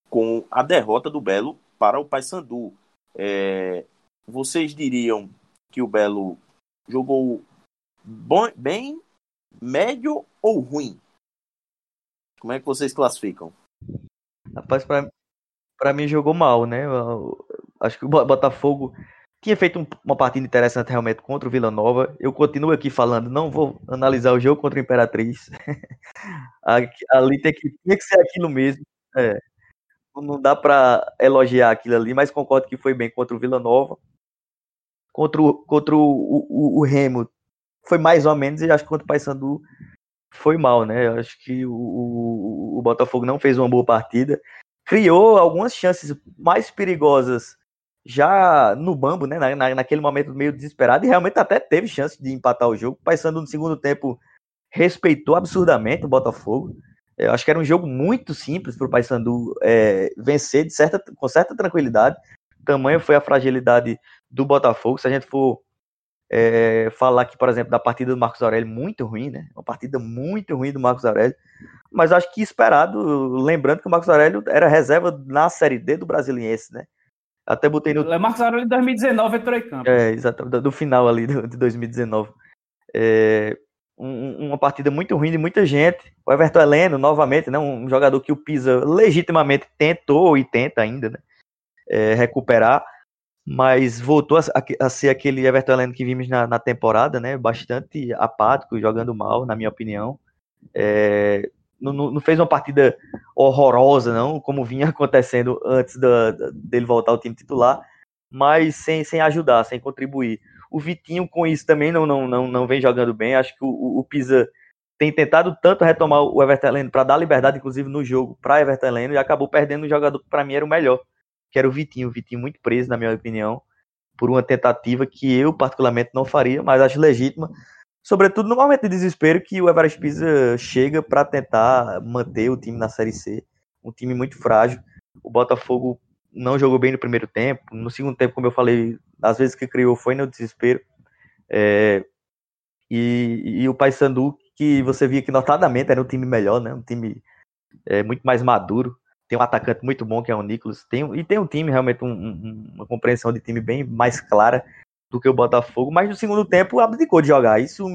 com a derrota do Belo para o Paysandu. É... Vocês diriam que o Belo jogou bom, bem, médio ou ruim? Como é que vocês classificam? Rapaz, pra mim jogou mal, né? Acho que o Botafogo tinha feito uma partida interessante realmente contra o Vila Nova. Eu continuo aqui falando, não vou analisar o jogo contra (laughs) a Imperatriz. ali tem que, tem que ser aquilo mesmo. É. Não dá para elogiar aquilo ali, mas concordo que foi bem contra o Vila Nova. Contra o, contra o, o, o Remo, foi mais ou menos, e acho que contra o Paysandu foi mal, né? Eu acho que o, o, o, Botafogo não fez uma boa partida. Criou algumas chances mais perigosas já no bambo, né? Na, na, naquele momento meio desesperado, e realmente até teve chance de empatar o jogo. O Paysandu no segundo tempo respeitou absurdamente o Botafogo. Eu acho que era um jogo muito simples para o Paysandu é, vencer de certa, com certa tranquilidade. Tamanho foi a fragilidade do Botafogo. Se a gente for é, falar aqui, por exemplo, da partida do Marcos Aurélio, muito ruim, né? Uma partida muito ruim do Marcos Aurélio. Mas acho que esperado, lembrando que o Marcos Aurélio era reserva na Série D do Brasiliense, né? Até botei no. O Marcos Aurélio em 2019 entrou em campo. É, exatamente, do final ali de 2019. É, um, uma partida muito ruim de muita gente. O Everton Heleno, novamente, né? Um jogador que o Pisa legitimamente tentou e tenta ainda, né? É, recuperar mas voltou a, a, ser aquele Everton Heleno que vimos na, na, temporada, né? Bastante apático, jogando mal, na minha opinião. É, não, não, fez uma partida horrorosa, não, como vinha (laughs) acontecendo antes da, da, dele voltar ao time titular, mas sem, sem ajudar, sem contribuir. O Vitinho, com isso, também não, não, não, não vem jogando bem. Acho que o, o Pisa tem tentado tanto retomar o Everton Heleno para dar liberdade, inclusive, no jogo para Everton Heleno, e acabou perdendo um jogador que, para mim, era o melhor, que era o Vitinho. O Vitinho muito preso, na minha opinião, por uma tentativa que eu, particularmente, não faria, mas acho legítima sobretudo no momento de desespero que o Everest Pisa chega para tentar manter o time na Série C, um time muito frágil. O Botafogo não jogou bem no primeiro tempo, no segundo tempo, como eu falei, às vezes que criou foi no desespero. É, e, e, o Paysandu, que você via que notadamente era um time melhor, né? Um time é, muito mais maduro. Tem um atacante muito bom que é o Nicolas. Tem, e tem um time realmente um, um, uma compreensão de time bem mais clara do que o Botafogo, mas no segundo tempo abdicou de jogar. Isso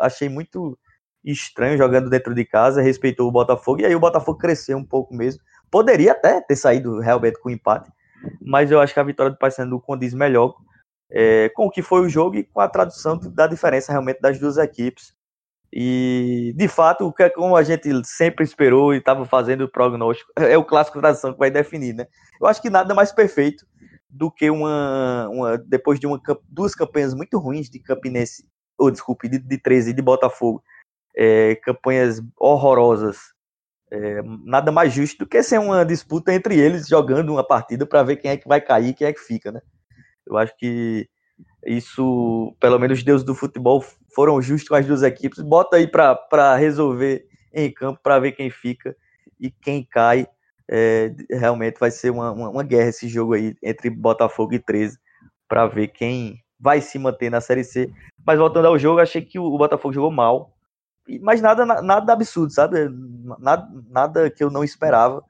achei muito estranho jogando dentro de casa, respeitou o Botafogo, e aí o Botafogo cresceu um pouco mesmo. Poderia até ter saído realmente com empate, mas eu acho que a vitória do Paysandu condiz melhor é, com o que foi o jogo e com a tradução da diferença realmente das duas equipes. E, de fato, o que é como a gente sempre esperou e estava fazendo o prognóstico, (laughs) é o clássico tradição que vai definir, né? Eu acho que nada mais perfeito do que uma, uma depois de uma, duas campanhas muito ruins de Campinense, ou desculpe, de, de 13 e de Botafogo, é, campanhas horrorosas, é, nada mais justo do que ser uma disputa entre eles jogando uma partida para ver quem é que vai cair quem é que fica, né? Eu acho que isso, pelo menos os deuses do futebol foram justos com as duas equipes. Bota aí para resolver em campo para ver quem fica e quem cai é, realmente vai ser uma, uma, uma, guerra esse jogo aí entre Botafogo e 13 para ver quem vai se manter na Série C. Mas voltando ao jogo, achei que o, Botafogo jogou mal, mas nada, nada absurdo, sabe? Nada, nada que eu não esperava.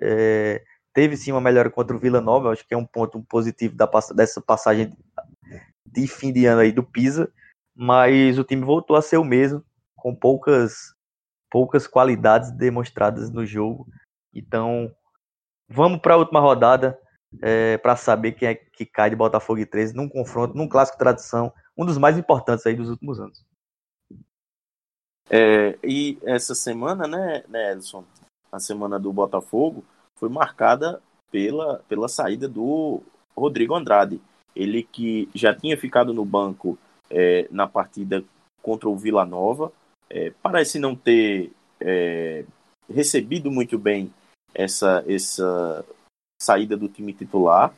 É, teve sim uma melhora contra o Vila Nova, acho que é um ponto positivo da, dessa passagem de fim de ano aí do Pisa, mas o time voltou a ser o mesmo, com poucas poucas qualidades demonstradas no jogo. Então, vamos para a última rodada é, para saber quem é que cai de Botafogo e 13 num confronto, num clássico tradição, um dos mais importantes aí dos últimos anos. É, e essa semana, né, né, Edson, a semana do Botafogo foi marcada pela, pela saída do Rodrigo Andrade. Ele que já tinha ficado no banco é, na partida contra o Vila Nova, é, parece não ter recebido muito bem essa, essa saída do time titular.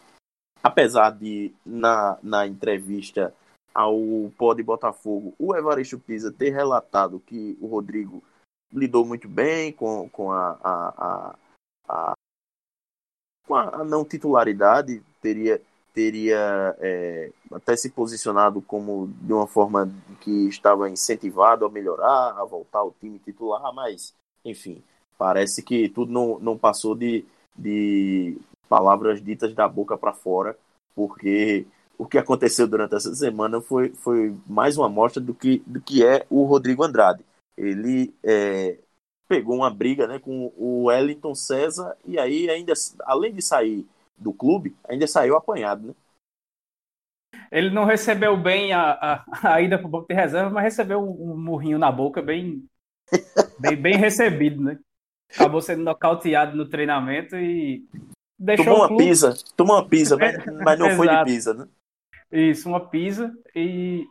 Apesar de, na, na entrevista ao Pod Botafogo, o Evaristo Pisa ter relatado que o Rodrigo lidou muito bem com, com a, a, a, a com a não titularidade, teria, teria é, até se posicionado como de uma forma que estava incentivado a melhorar, a voltar ao time titular, mas, enfim, Parece que tudo não, não passou de, de palavras ditas da boca para fora, porque o que aconteceu durante essa semana foi, foi mais uma amostra do que, do que é o Rodrigo Andrade. Ele é, pegou uma briga né, com o Wellington César e aí ainda, além de sair do clube, ainda saiu apanhado, né? Ele não recebeu bem a, a, a ida para o banco de reserva, mas recebeu um, um murrinho na boca bem, bem, bem recebido, né? Acabou sendo nocauteado no treinamento e deixou tomou uma pisa, tomou uma pisa, mas, não foi de pisa, né? Isso, uma pisa e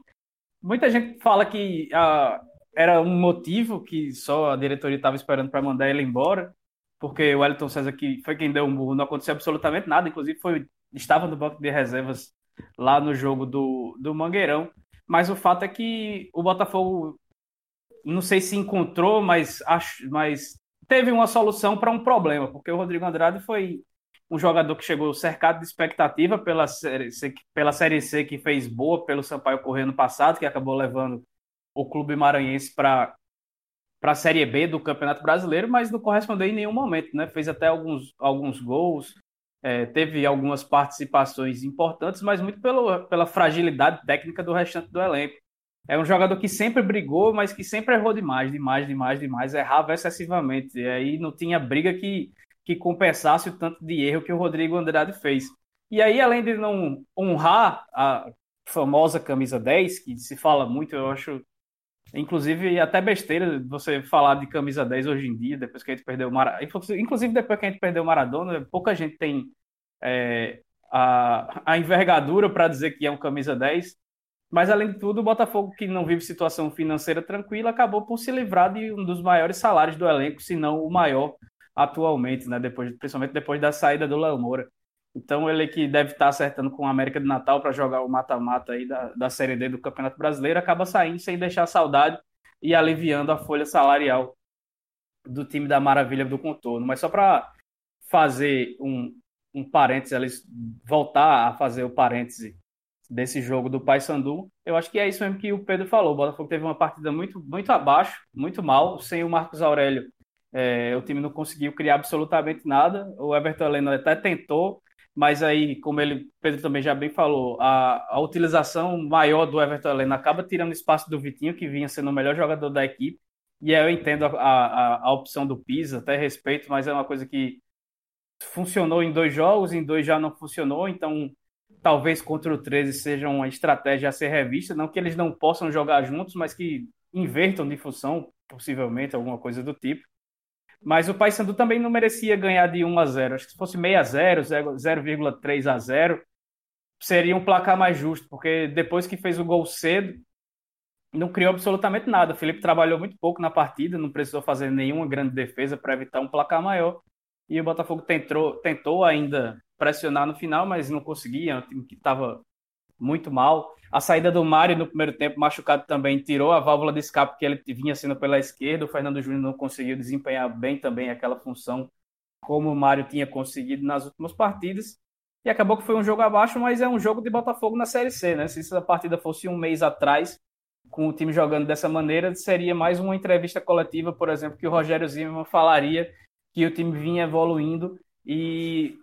muita gente fala que ah, era um motivo que só a diretoria estava esperando para mandar ele embora, porque o Wellington César que foi quem deu um burro, não aconteceu absolutamente nada, inclusive foi estava no banco de reservas lá no jogo do, do Mangueirão. Mas o fato é que o Botafogo não sei se encontrou, mas acho, mas teve uma solução para um problema, porque o Rodrigo Andrade foi um jogador que chegou cercado de expectativa pela série, C, pela série C que fez boa pelo Sampaio Correio no passado, que acabou levando o clube maranhense para para a Série B do Campeonato Brasileiro, mas não correspondeu em nenhum momento, né? Fez até alguns, alguns gols, é, teve algumas participações importantes, mas muito pelo, pela fragilidade técnica do restante do elenco. É um jogador que sempre brigou, mas que sempre errou demais, demais, demais, demais, errava excessivamente. E aí não tinha briga que, que compensasse o tanto de erro que o Rodrigo Andrade fez. E aí, além de não honrar a famosa camisa 10, que se fala muito, eu acho Inclusive, até besteira você falar de camisa 10 hoje em dia, depois que a gente perdeu o Maradona. Inclusive, depois que a gente perdeu o Maradona, pouca gente tem é, a, a envergadura para dizer que é um camisa 10. Mas, além de tudo, o Botafogo, que não vive situação financeira tranquila, acabou por se livrar de um dos maiores salários do elenco, se não o maior atualmente, né? depois, principalmente depois da saída do Léo Moura. Então, ele que deve estar acertando com o América de Natal para jogar o mata-mata aí da, da Série D do Campeonato Brasileiro, acaba saindo sem deixar saudade e aliviando a folha salarial do time da Maravilha do Contorno. Mas só para fazer um, um parênteses, voltar a fazer o parêntese desse jogo do Paysandu, eu acho que é isso mesmo que o Pedro falou. O Botafogo teve uma partida muito, muito abaixo, muito mal, sem o Marcos Aurélio. É, o time não conseguiu criar absolutamente nada. O Everton Heleno até tentou, mas aí, como ele, Pedro também já bem falou, a, a utilização maior do Everton Heleno acaba tirando espaço do Vitinho, que vinha sendo o melhor jogador da equipe. E aí eu entendo a, a, a opção do Pisa, até respeito, mas é uma coisa que funcionou em dois jogos, em dois já não funcionou, então talvez contra o 13 seja uma estratégia a ser revista, não que eles não possam jogar juntos, mas que invertam de função, possivelmente, alguma coisa do tipo. Mas o Paysandu também não merecia ganhar de 1 a 0. Acho que se fosse meio a 0, 0,3 a 0, seria um placar mais justo, porque depois que fez o gol cedo, não criou absolutamente nada. O Felipe trabalhou muito pouco na partida, não precisou fazer nenhuma grande defesa para evitar um placar maior. E o Botafogo tentou, tentou ainda pressionar no final, mas não conseguia. É um time que estava muito mal. A saída do Mário no primeiro tempo, machucado também, tirou a válvula de escape que ele vinha sendo pela esquerda. O Fernando Júnior não conseguiu desempenhar bem também aquela função como o Mário tinha conseguido nas últimas partidas. E acabou que foi um jogo abaixo, mas é um jogo de Botafogo na Série C, né? Se essa partida fosse um mês atrás, com o time jogando dessa maneira, seria mais uma entrevista coletiva, por exemplo, que o Rogério Zimmermann falaria que o time vinha evoluindo e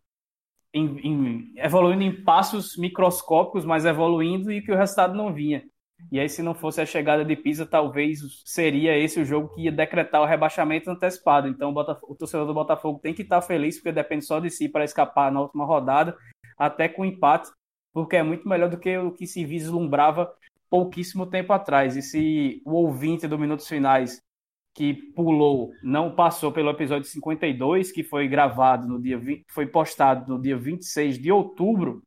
em, em, evoluindo em passos microscópicos, mas evoluindo e que o resultado não vinha. E aí, se não fosse a chegada de Pisa, talvez seria esse o jogo que ia decretar o rebaixamento antecipado. Então, o, o torcedor do Botafogo tem que estar feliz, porque depende só de si para escapar na última rodada, até com empate, porque é muito melhor do que o que se vislumbrava pouquíssimo tempo atrás. E se o ouvinte do Minutos Finais que pulou, não passou pelo episódio 52, que foi gravado no dia 20, foi postado no dia 26 de outubro,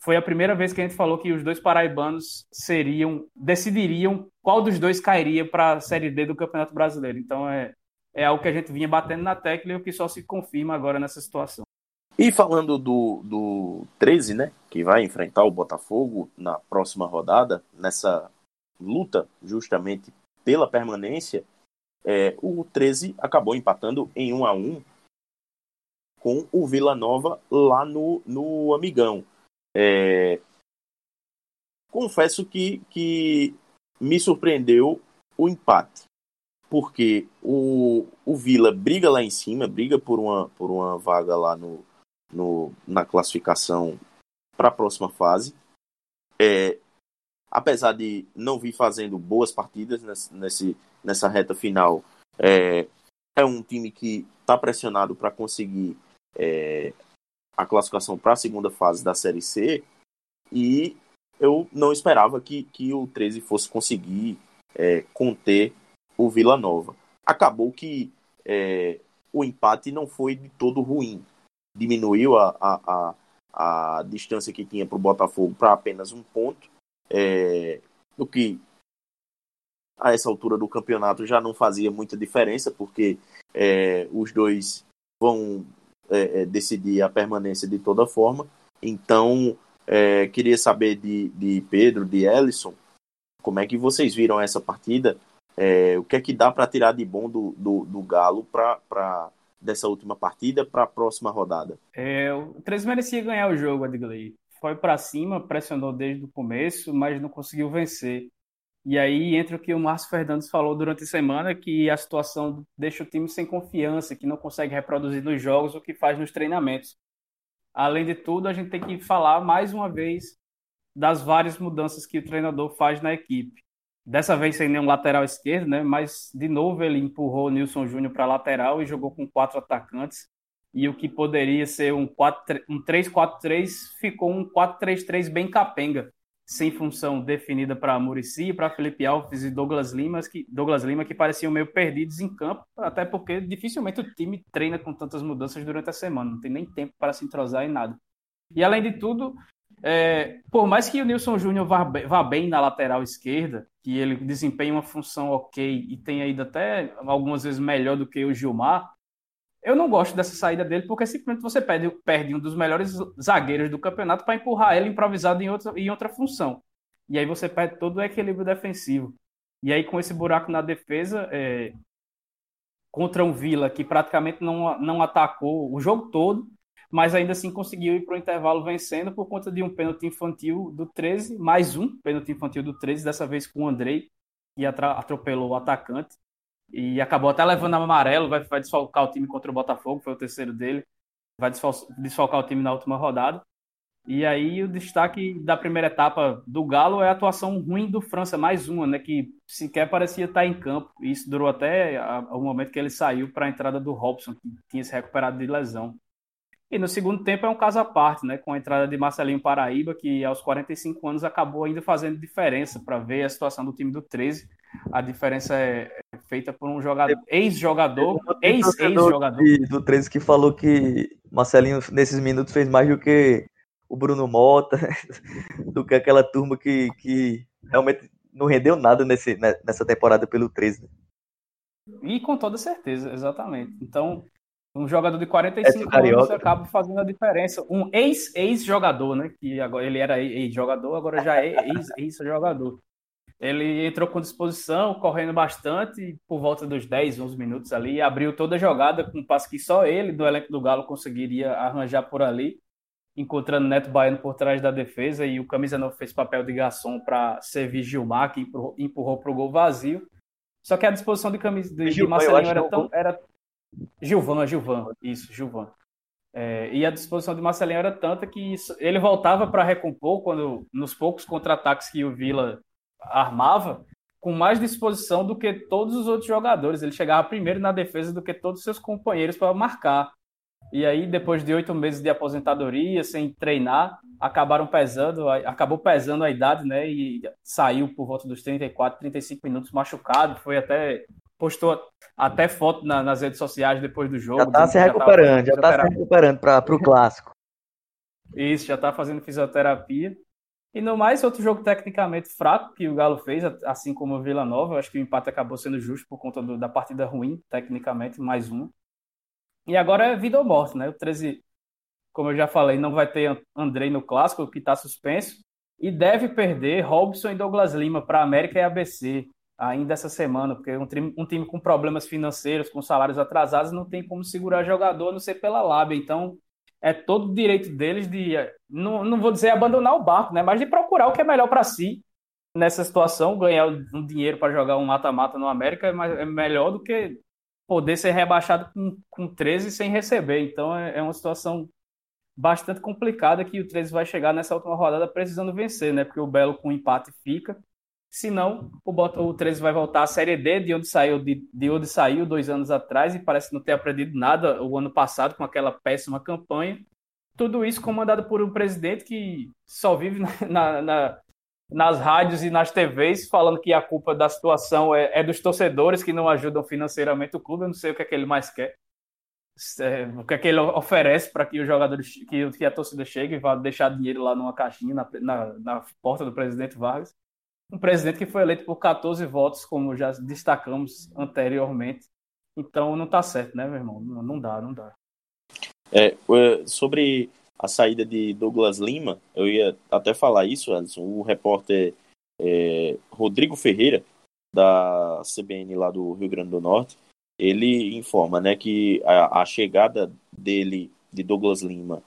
foi a primeira vez que a gente falou que os dois paraibanos seriam, decidiriam qual dos dois cairia para a Série D do Campeonato Brasileiro. Então é, é algo que a gente vinha batendo na tecla e o que só se confirma agora nessa situação. E falando do, do 13, né, que vai enfrentar o Botafogo na próxima rodada, nessa luta justamente pela permanência, é, o 13 acabou empatando em 1 a 1 com o Vila Nova lá no, no Amigão. É, confesso que, que me surpreendeu o empate, porque o, o Vila briga lá em cima, briga por uma, por uma vaga lá no, no, na classificação para a próxima fase. É, apesar de não vir fazendo boas partidas nesse, nesse nessa reta final. É, é um time que está pressionado para conseguir é, a classificação para a segunda fase da Série C e eu não esperava que, que o 13 fosse conseguir é, conter o Vila Nova. Acabou que é, o empate não foi de todo ruim. Diminuiu a, a, a, a distância que tinha para o Botafogo para apenas um ponto, é, o que a essa altura do campeonato já não fazia muita diferença, porque é, os dois vão é, é, decidir a permanência de toda forma. Então, é, queria saber de, de Pedro, de Ellison, como é que vocês viram essa partida? É, o que é que dá para tirar de bom do, do, do Galo para dessa última partida para a próxima rodada? É, o 13 merecia ganhar o jogo, Edgley. Foi para cima, pressionou desde o começo, mas não conseguiu vencer. E aí entra o que o Márcio Fernandes falou durante a semana, que a situação deixa o time sem confiança, que não consegue reproduzir nos jogos o que faz nos treinamentos. Além de tudo, a gente tem que falar mais uma vez das várias mudanças que o treinador faz na equipe. Dessa vez sem nenhum lateral esquerdo, né? Mas de novo ele empurrou o Nilson Júnior para lateral e jogou com quatro atacantes. E o que poderia ser um, um 3-4-3 ficou um 4-3-3 bem capenga sem função definida para Murici, para Felipe Alves e Douglas Lima, que, Douglas Lima, que pareciam meio perdidos em campo, até porque dificilmente o time treina com tantas mudanças durante a semana, não tem nem tempo para se entrosar em nada. E além de tudo, é, por mais que o Nilson Júnior vá, vá, bem na lateral esquerda, que ele desempenhe uma função ok e tenha ido até algumas vezes melhor do que o Gilmar, eu não gosto dessa saída dele porque simplesmente você perde, perde um dos melhores zagueiros do campeonato para empurrar ele improvisado em outra, em outra função. E aí você perde todo o equilíbrio defensivo. E aí, com esse buraco na defesa, é, contra um Vila que praticamente não, não atacou o jogo todo, mas ainda assim conseguiu ir para o intervalo vencendo por conta de um pênalti infantil do 13, mais um pênalti infantil do 13, dessa vez com o Andrei, que atropelou o atacante. E acabou até levando amarelo, vai, vai desfalcar o time contra o Botafogo, foi o terceiro dele. Vai desfalcar o time na última rodada. E aí o destaque da primeira etapa do Galo é a atuação ruim do França, mais uma, né? Que sequer parecia estar em campo. E isso durou até o momento que ele saiu para a entrada do Robson, que tinha se recuperado de lesão. E no segundo tempo é um caso à parte, né? Com a entrada de Marcelinho Paraíba, que aos 45 anos acabou ainda fazendo diferença para ver a situação do time do 13 a diferença é, é feita por um jogador, ex-jogador, ex-ex-jogador. Do 13 que falou que Marcelinho, nesses minutos, fez mais do que o Bruno Mota, (laughs) do que aquela turma que, que realmente não rendeu nada nesse, né, nessa temporada pelo 13. Né? E com toda certeza, exatamente. Então, um jogador de 45 é anos acaba fazendo a diferença. Um ex-ex-jogador, né? Que agora ele era ex-jogador, agora já é ex-ex-jogador. Ele entrou com disposição, correndo bastante, por volta dos 10, 11 minutos ali, abriu toda a jogada com um passe que só ele, do elenco do Galo, conseguiria arranjar por ali, encontrando Neto Baiano por trás da defesa, e o Camisa 9 fez papel de garçom para servir Gilmar, que empurrou para o gol vazio. Só que a disposição de, camisa, de, de Marcelinho era tão... Era... Gilvan, Gilvan, isso, Gilvan. É, e a disposição de Marcelinho era tanta que isso, ele voltava para recompor quando nos poucos contra-ataques que o Vila armava com mais disposição do que todos os outros jogadores. Ele chegava primeiro na defesa do que todos os seus companheiros para marcar. E aí, depois de oito meses de aposentadoria, sem treinar, acabaram pesando, acabou pesando a idade, né? E saiu por volta dos 34, 35 minutos machucado. Foi até. Postou até foto na, nas redes sociais depois do jogo. Já tá se recuperando, já tá se recuperando para o clássico. Isso, já tá fazendo fisioterapia. E no mais, outro jogo tecnicamente fraco que o Galo fez, assim como o Vila Nova. Acho que o empate acabou sendo justo por conta do, da partida ruim, tecnicamente, mais um. E agora é vida ou morte, né? O 13, como eu já falei, não vai ter Andrei no clássico, que está suspenso. E deve perder Robson e Douglas Lima para América e ABC ainda essa semana, porque um time, um time com problemas financeiros, com salários atrasados, não tem como segurar jogador, a não ser pela lábia. Então, é todo o direito deles de, não, não vou dizer abandonar o barco, né, mas de procurar o que é melhor para si nessa situação. Ganhar um dinheiro para jogar um mata-mata no América é, é, melhor do que poder ser rebaixado com, com 13 sem receber. Então é, é uma situação bastante complicada que o 13 vai chegar nessa última rodada precisando vencer, né? Porque o Belo com empate fica Senão, o, Bota, o 13 vai voltar à Série D, de onde saiu, de, de onde saiu dois anos atrás, e parece não ter aprendido nada o ano passado com aquela péssima campanha. Tudo isso comandado por um presidente que só vive na, na, nas rádios e nas TVs falando que a culpa da situação é, é, dos torcedores que não ajudam financeiramente o clube. Eu não sei o que é que ele mais quer. É, o que é que ele oferece para que os jogadores, que, que, a torcida chegue e vá deixar dinheiro lá numa caixinha na, na, na porta do presidente Vargas um presidente que foi eleito por 14 votos, como já destacamos anteriormente. Então não está certo, né, meu irmão? Não, não dá, não dá. É, sobre a saída de Douglas Lima, eu ia até falar isso, Alisson. O repórter é, Rodrigo Ferreira, da CBN lá do Rio Grande do Norte, ele informa né, que a, a chegada dele, de Douglas Lima,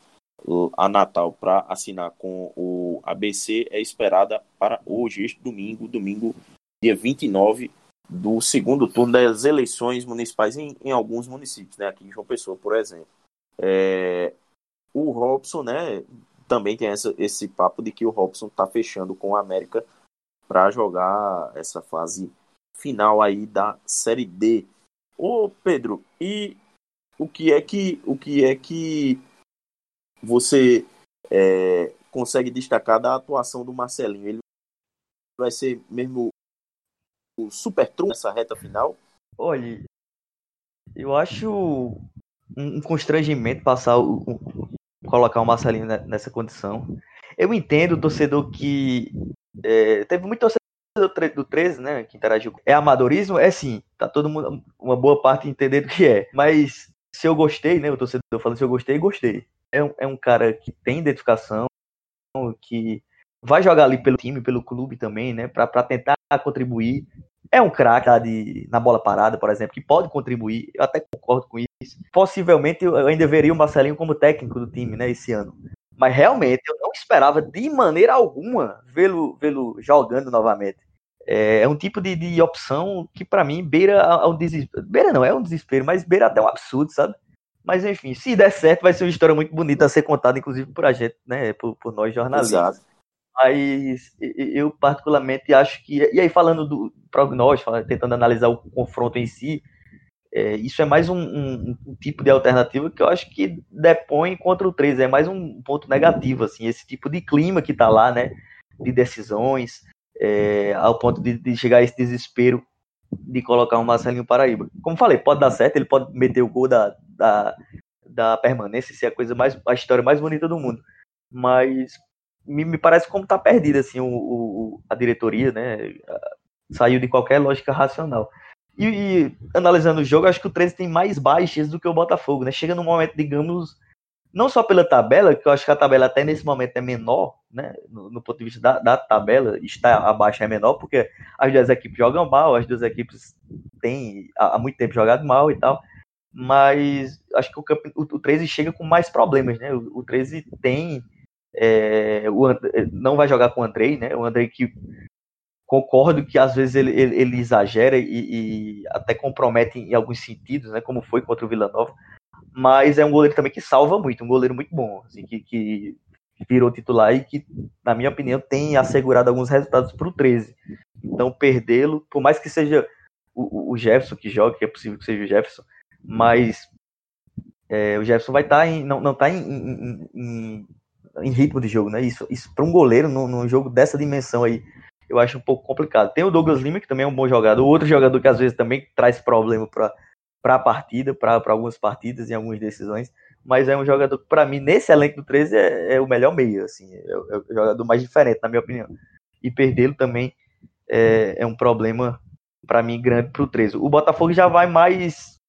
a Natal para assinar com o ABC é esperada para hoje, este domingo, domingo, dia 29 do segundo turno das eleições municipais em, em alguns municípios, né? Aqui em João Pessoa, por exemplo. É, o Robson, né? Também tem essa, esse papo de que o Robson está fechando com a América para jogar essa fase final aí da Série D. Ô Pedro, e o que é que o que é que você é, consegue destacar da atuação do Marcelinho? Ele vai ser mesmo o super trunfo nessa reta final? Olha, eu acho um constrangimento passar o, o, colocar o Marcelinho nessa condição. Eu entendo o torcedor que é, teve muito torcedor do 13, né, que interagiu. É amadorismo? É sim. Tá todo mundo, uma boa parte entendendo que é. Mas se eu gostei, né, o torcedor falando se eu gostei, gostei. É um, é um cara que tem identificação, que vai jogar ali pelo time, pelo clube também, né, para tentar contribuir. É um craque tá, na bola parada, por exemplo, que pode contribuir. Eu até concordo com isso. Possivelmente eu ainda veria o Marcelinho como técnico do time, né, esse ano. Mas realmente eu não esperava de maneira alguma vê-lo vê jogando novamente. É, é, um tipo de, de opção que para mim beira ao desespero. Beira não, é um desespero, mas beira até um absurdo, sabe? Mas enfim, se der certo, vai ser uma história muito bonita a ser contada, inclusive por a gente, né? Por, por nós jornalistas. Exato. Mas eu particularmente acho que. E aí, falando do prognóstico, tentando analisar o confronto em si, é, isso é mais um, um, um, tipo de alternativa que eu acho que depõe contra o 3. É mais um ponto negativo, assim, esse tipo de clima que tá lá, né? De decisões, é, ao ponto de, de, chegar a esse desespero de colocar um Marcelinho Paraíba. Como falei, pode dar certo, ele pode meter o gol da, da, da permanência, ser a coisa mais. a história mais bonita do mundo. Mas me, me parece como tá perdida, assim, o, o, a diretoria, né? Saiu de qualquer lógica racional. E, e, analisando o jogo, acho que o 13 tem mais baixas do que o Botafogo, né? Chega num momento, digamos, não só pela tabela, que eu acho que a tabela até nesse momento é menor, né? No, no ponto de vista da, da, tabela, está abaixo é menor, porque as duas equipes jogam mal, as duas equipes têm há muito tempo jogado mal e tal. Mas acho que o, o, o 13 chega com mais problemas, né? O, o 13 tem. É, o, não vai jogar com o Andrei, né? O Andrei que concordo que às vezes ele, ele, ele exagera e, e, até compromete em alguns sentidos, né, como foi contra o Vila Nova, mas é um goleiro também que salva muito, um goleiro muito bom, assim, que, que virou titular e que, na minha opinião, tem assegurado alguns resultados para o 13. Então, perdê-lo, por mais que seja o, o, Jefferson que joga, que é possível que seja o Jefferson, mas é, o Jefferson vai estar tá em, não, não tá em, em, em, em, ritmo de jogo, né? Isso, isso para um goleiro num, jogo dessa dimensão aí, eu acho um pouco complicado. Tem o Douglas Lima, que também é um bom jogador, outro jogador que às vezes também traz problema para a partida, para algumas partidas e algumas decisões, mas é um jogador que, para mim, nesse elenco do 13, é, é o melhor meio, assim, é, é, o jogador mais diferente, na minha opinião. E perdê-lo também é, é um problema, para mim, grande para o 13. O Botafogo já vai mais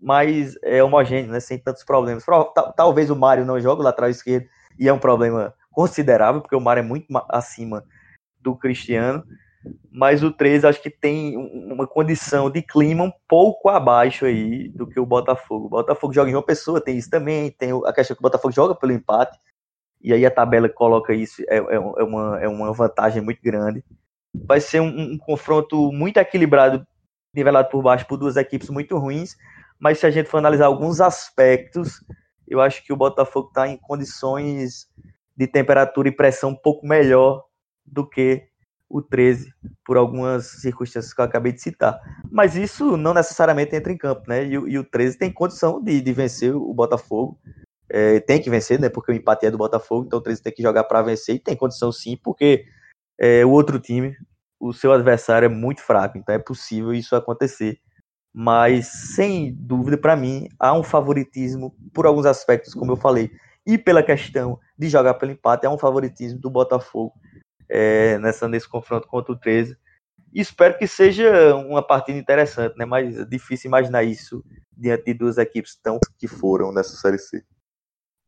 mais é, homogêneo, né, sem tantos problemas. Talvez o Mário não jogue lá atrás esquerdo, e é um problema considerável, porque o Mário é muito acima do Cristiano, mas o 13 acho que tem uma condição de clima um pouco abaixo aí do que o Botafogo. O Botafogo joga em uma pessoa, tem isso também, tem a questão que o Botafogo joga pelo empate, e aí a tabela coloca isso, é, é, é uma, é uma vantagem muito grande. Vai ser um, um confronto muito equilibrado, nivelado por baixo por duas equipes muito ruins, mas se a gente for analisar alguns aspectos, eu acho que o Botafogo está em condições de temperatura e pressão um pouco melhor do que o 13, por algumas circunstâncias que eu acabei de citar. Mas isso não necessariamente entra em campo, né? E, e o 13 tem condição de, de vencer o Botafogo. É, tem que vencer, né? Porque o empate é do Botafogo, então o 13 tem que jogar para vencer e tem condição sim, porque é, o outro time, o seu adversário é muito fraco, então é possível isso acontecer. Mas sem dúvida, para mim, há um favoritismo por alguns aspectos, como eu falei, e pela questão de jogar pelo empate, há um favoritismo do Botafogo é, nessa, nesse confronto contra o 13. E espero que seja uma partida interessante, né? Mas é difícil imaginar isso diante de duas equipes tão que foram nessa Série C.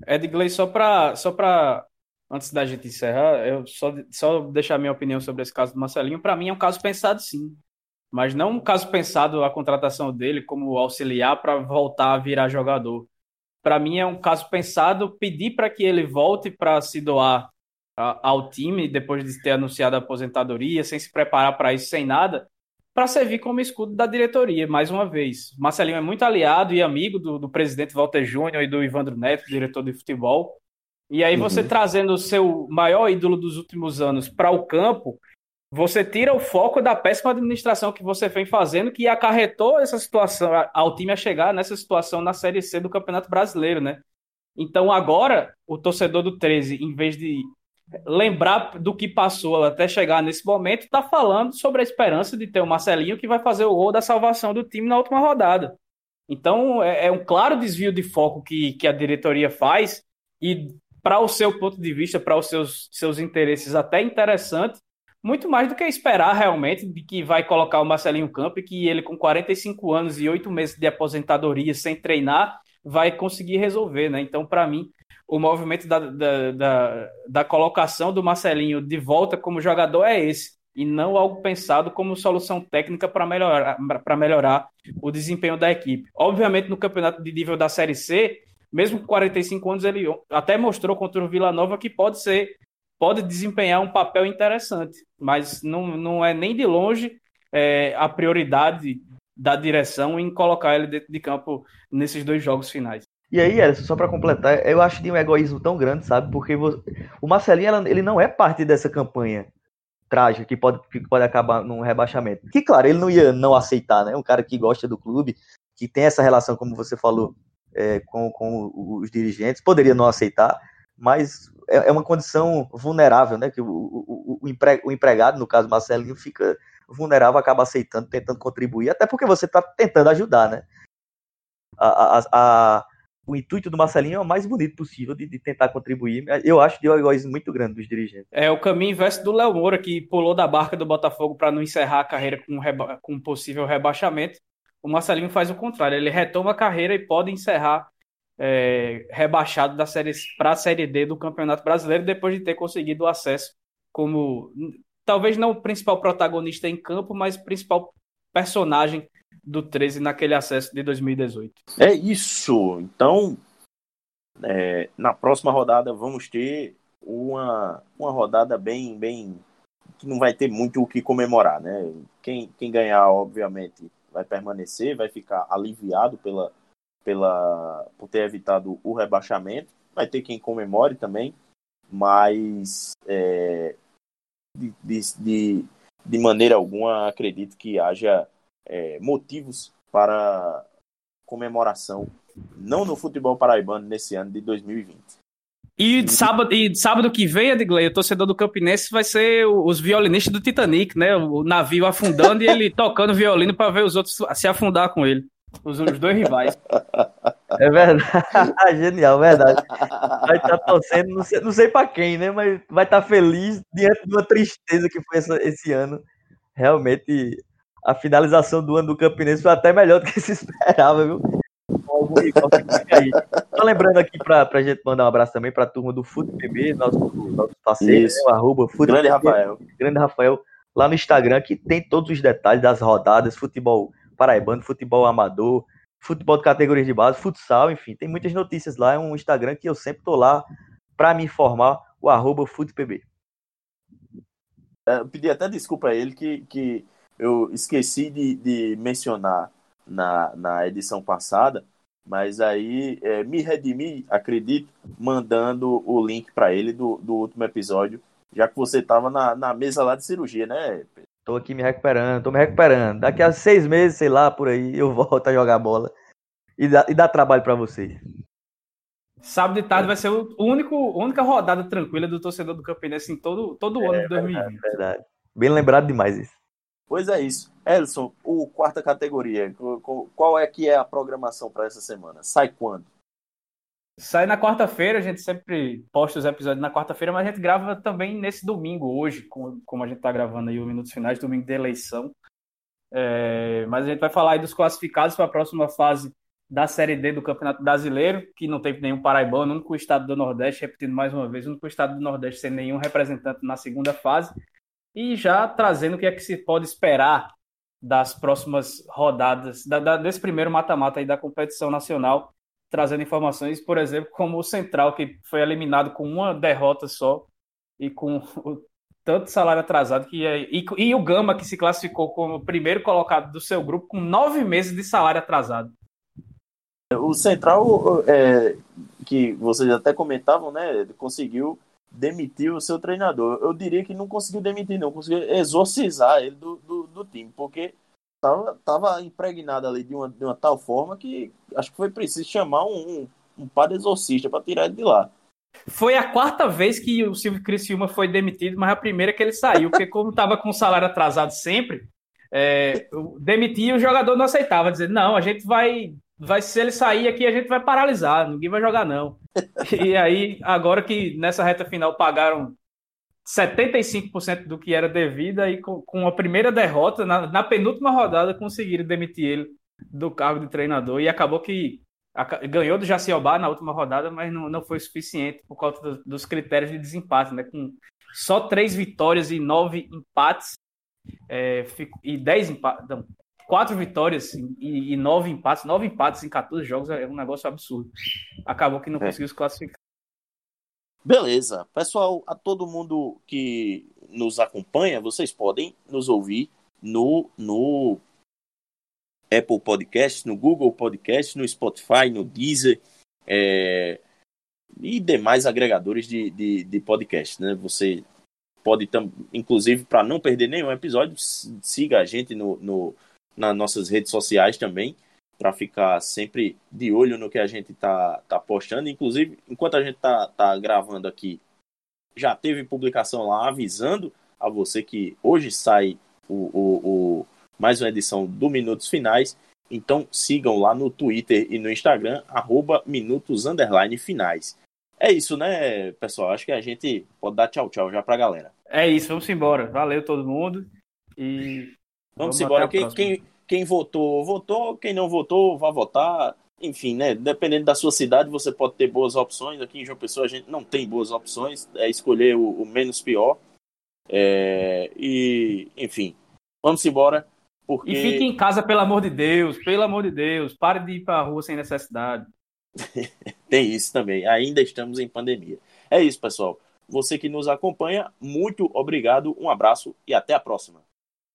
Edgley, só para só pra, antes da gente encerrar, eu só, só deixar minha opinião sobre esse caso do Marcelinho. Para mim é um caso pensado sim, mas não um caso pensado a contratação dele como auxiliar para voltar a virar jogador. Para mim é um caso pensado pedir para que ele volte para se doar ao time depois de ter anunciado a aposentadoria, sem se preparar para isso, sem nada, para servir como escudo da diretoria, mais uma vez. Marcelinho é muito aliado e amigo do, do presidente Walter Júnior e do Ivandro Neto, diretor de futebol. E aí você uhum. trazendo o seu maior ídolo dos últimos anos para o campo, você tira o foco da péssima administração que você vem fazendo, que acarretou essa situação ao time a chegar nessa situação na Série C do Campeonato Brasileiro, né? Então agora, o torcedor do 13, em vez de lembrar do que passou até chegar nesse momento, está falando sobre a esperança de ter o Marcelinho que vai fazer o gol da salvação do time na última rodada. Então é, é um claro desvio de foco que, que a diretoria faz e para o seu ponto de vista, para os seus, seus interesses, até interessante, muito mais do que esperar realmente de que vai colocar o Marcelinho Campo e que ele, com 45 anos e 8 meses de aposentadoria sem treinar, vai conseguir resolver, né? Então, para mim, o movimento da, da, da, da, colocação do Marcelinho de volta como jogador é esse, e não algo pensado como solução técnica para melhorar, melhorar o desempenho da equipe. Obviamente, no campeonato de nível da Série C, mesmo com 45 anos, ele até mostrou contra o Vila Nova que pode ser, pode desempenhar um papel interessante, mas não, não é nem de longe é, a prioridade da direção em colocar ele dentro de campo nesses dois jogos finais. E aí, Ellison, só para completar, eu acho de um egoísmo tão grande, sabe? Porque o Marcelinho, ele não é parte dessa campanha trágica que pode, que pode acabar num rebaixamento. Que, claro, ele não ia não aceitar, né? Um cara que gosta do clube, que tem essa relação, como você falou, é, com, com os dirigentes, poderia não aceitar, mas é, é uma condição vulnerável, né? Que o, o, o, o empregado, no caso Marcelinho, fica vulnerável, acaba aceitando, tentando contribuir, até porque você está tentando ajudar, né? A, a, a, o intuito do Marcelinho é o mais bonito possível de, de tentar contribuir. Eu acho de um egoísmo muito grande dos dirigentes. É o caminho inverso do Léo Moura, que pulou da barca do Botafogo para não encerrar a carreira com, reba com possível rebaixamento o Marcelinho faz o contrário, ele retoma a carreira e pode encerrar é, rebaixado da série para a série D do Campeonato Brasileiro depois de ter conseguido o acesso como talvez não o principal protagonista em campo, mas principal personagem do 13 naquele acesso de 2018. É isso. Então, é, na próxima rodada vamos ter uma, uma rodada bem, bem que não vai ter muito o que comemorar, né? Quem, quem ganhar, obviamente, vai permanecer, vai ficar aliviado pela, pela, por ter evitado o rebaixamento. Vai ter quem comemore também, mas é, de, de, de, maneira alguma acredito que haja é, motivos para comemoração, não no futebol paraibano nesse ano de 2020. E sábado, e sábado que vem, Edgley, o torcedor do Campinense vai ser os violinistas do Titanic, né? O navio afundando e ele (laughs) tocando violino para ver os outros se afundar com ele. Os, os dois rivais. É verdade. (laughs) Genial, verdade. Vai estar tá torcendo, não sei, não sei para quem, né? Mas vai estar tá feliz diante de uma tristeza que foi essa, esse ano. Realmente, a finalização do ano do Campinense foi até melhor do que se esperava, viu? aí. Só lembrando aqui pra, pra gente mandar um abraço também pra turma do FutePB, nosso, nosso parceiro, né, arroba Grande Rafael. Grande Rafael, lá no Instagram, que tem todos os detalhes das rodadas, futebol paraibano, futebol amador, futebol de categorias de base, futsal, enfim, tem muitas notícias lá, é um Instagram que eu sempre tô lá pra me informar, o arroba FutePB. É, eu pedi até desculpa a ele que, que eu esqueci de, de mencionar na, na edição passada, mas aí é, me redimi, acredito, mandando o link para ele do, do último episódio, já que você estava na, na mesa lá de cirurgia, né? Tô aqui me recuperando, tô me recuperando. Daqui a seis meses, sei lá, por aí, eu (laughs) volto a jogar bola e dá, e dá trabalho para vocês. Sábado de tarde vai ser o único, a única rodada tranquila do torcedor do Campinense em todo, todo o é, ano de 2020. É verdade. Bem lembrado demais isso. Pois é isso. Elson, o quarta categoria, qual é que é a programação para essa semana? Sai quando? Sai na quarta-feira, a gente sempre posta os episódios na quarta-feira, mas a gente grava também nesse domingo, hoje, como a gente está gravando aí os minutos finais, domingo de eleição. É, mas a gente vai falar aí dos classificados para a próxima fase da Série D do Campeonato Brasileiro, que não teve nenhum paraibano, o único estado do Nordeste, repetindo mais uma vez, o único estado do Nordeste sem nenhum representante na segunda fase e já trazendo o que é que se pode esperar das próximas rodadas, da, da, desse primeiro mata-mata aí da competição nacional, trazendo informações, por exemplo, como o Central, que foi eliminado com uma derrota só e com o, tanto salário atrasado, que é, e, e o Gama, que se classificou como primeiro colocado do seu grupo, com nove meses de salário atrasado. O Central, é, que vocês até comentavam, né, conseguiu demitiu o seu treinador. Eu diria que não conseguiu demitir, não, conseguiu exorcizar ele do, do, do time, porque tava, tava impregnado ali de uma, de uma tal forma que acho que foi preciso chamar um, um um padre exorcista para tirar ele de lá. Foi a quarta vez que o Silvio Criciúma foi demitido, mas a primeira que ele saiu, porque como estava com o salário atrasado sempre, é, demitia o jogador não aceitava, dizendo, não, a gente vai, vai, se ele sair aqui, a gente vai paralisar, ninguém vai jogar não. E aí, agora que nessa reta final pagaram 75% do que era devido, aí com, com a primeira derrota, na, na penúltima rodada, conseguiram demitir ele do cargo de treinador e acabou que ganhou do Jaciobá na última rodada, mas não, não foi suficiente por causa do, dos critérios de desempate, né? Com só três vitórias e nove empates, é, e dez empates, não, quatro vitórias e, e, nove empates, nove empates em 14 jogos é um negócio absurdo. Acabou que não é. conseguiu se classificar. Beleza. Pessoal, a todo mundo que nos acompanha, vocês podem nos ouvir no, no Apple Podcast, no Google Podcast, no Spotify, no Deezer é, e demais agregadores de, de, de podcast. Né? Você pode, inclusive, para não perder nenhum episódio, siga a gente no, no, nas nossas redes sociais também, para ficar sempre de olho no que a gente está tá postando. Inclusive, enquanto a gente está tá gravando aqui, já teve publicação lá avisando a você que hoje sai o, o, o mais uma edição do Minutos Finais. Então sigam lá no Twitter e no Instagram, arroba Minutos Finais. É isso, né, pessoal? Acho que a gente pode dar tchau, tchau já pra galera. É isso, vamos embora. Valeu todo mundo. E. Vamos, vamos embora. Quem, quem, quem votou, votou. Quem não votou, vai votar. Enfim, né? Dependendo da sua cidade, você pode ter boas opções. Aqui em João Pessoa a gente não tem boas opções. É escolher o, o menos pior. É, e, enfim, vamos embora. Porque... E fique em casa, pelo amor de Deus, pelo amor de Deus. Pare de ir para a rua sem necessidade. (laughs) Tem isso também. Ainda estamos em pandemia. É isso, pessoal. Você que nos acompanha, muito obrigado, um abraço e até a próxima.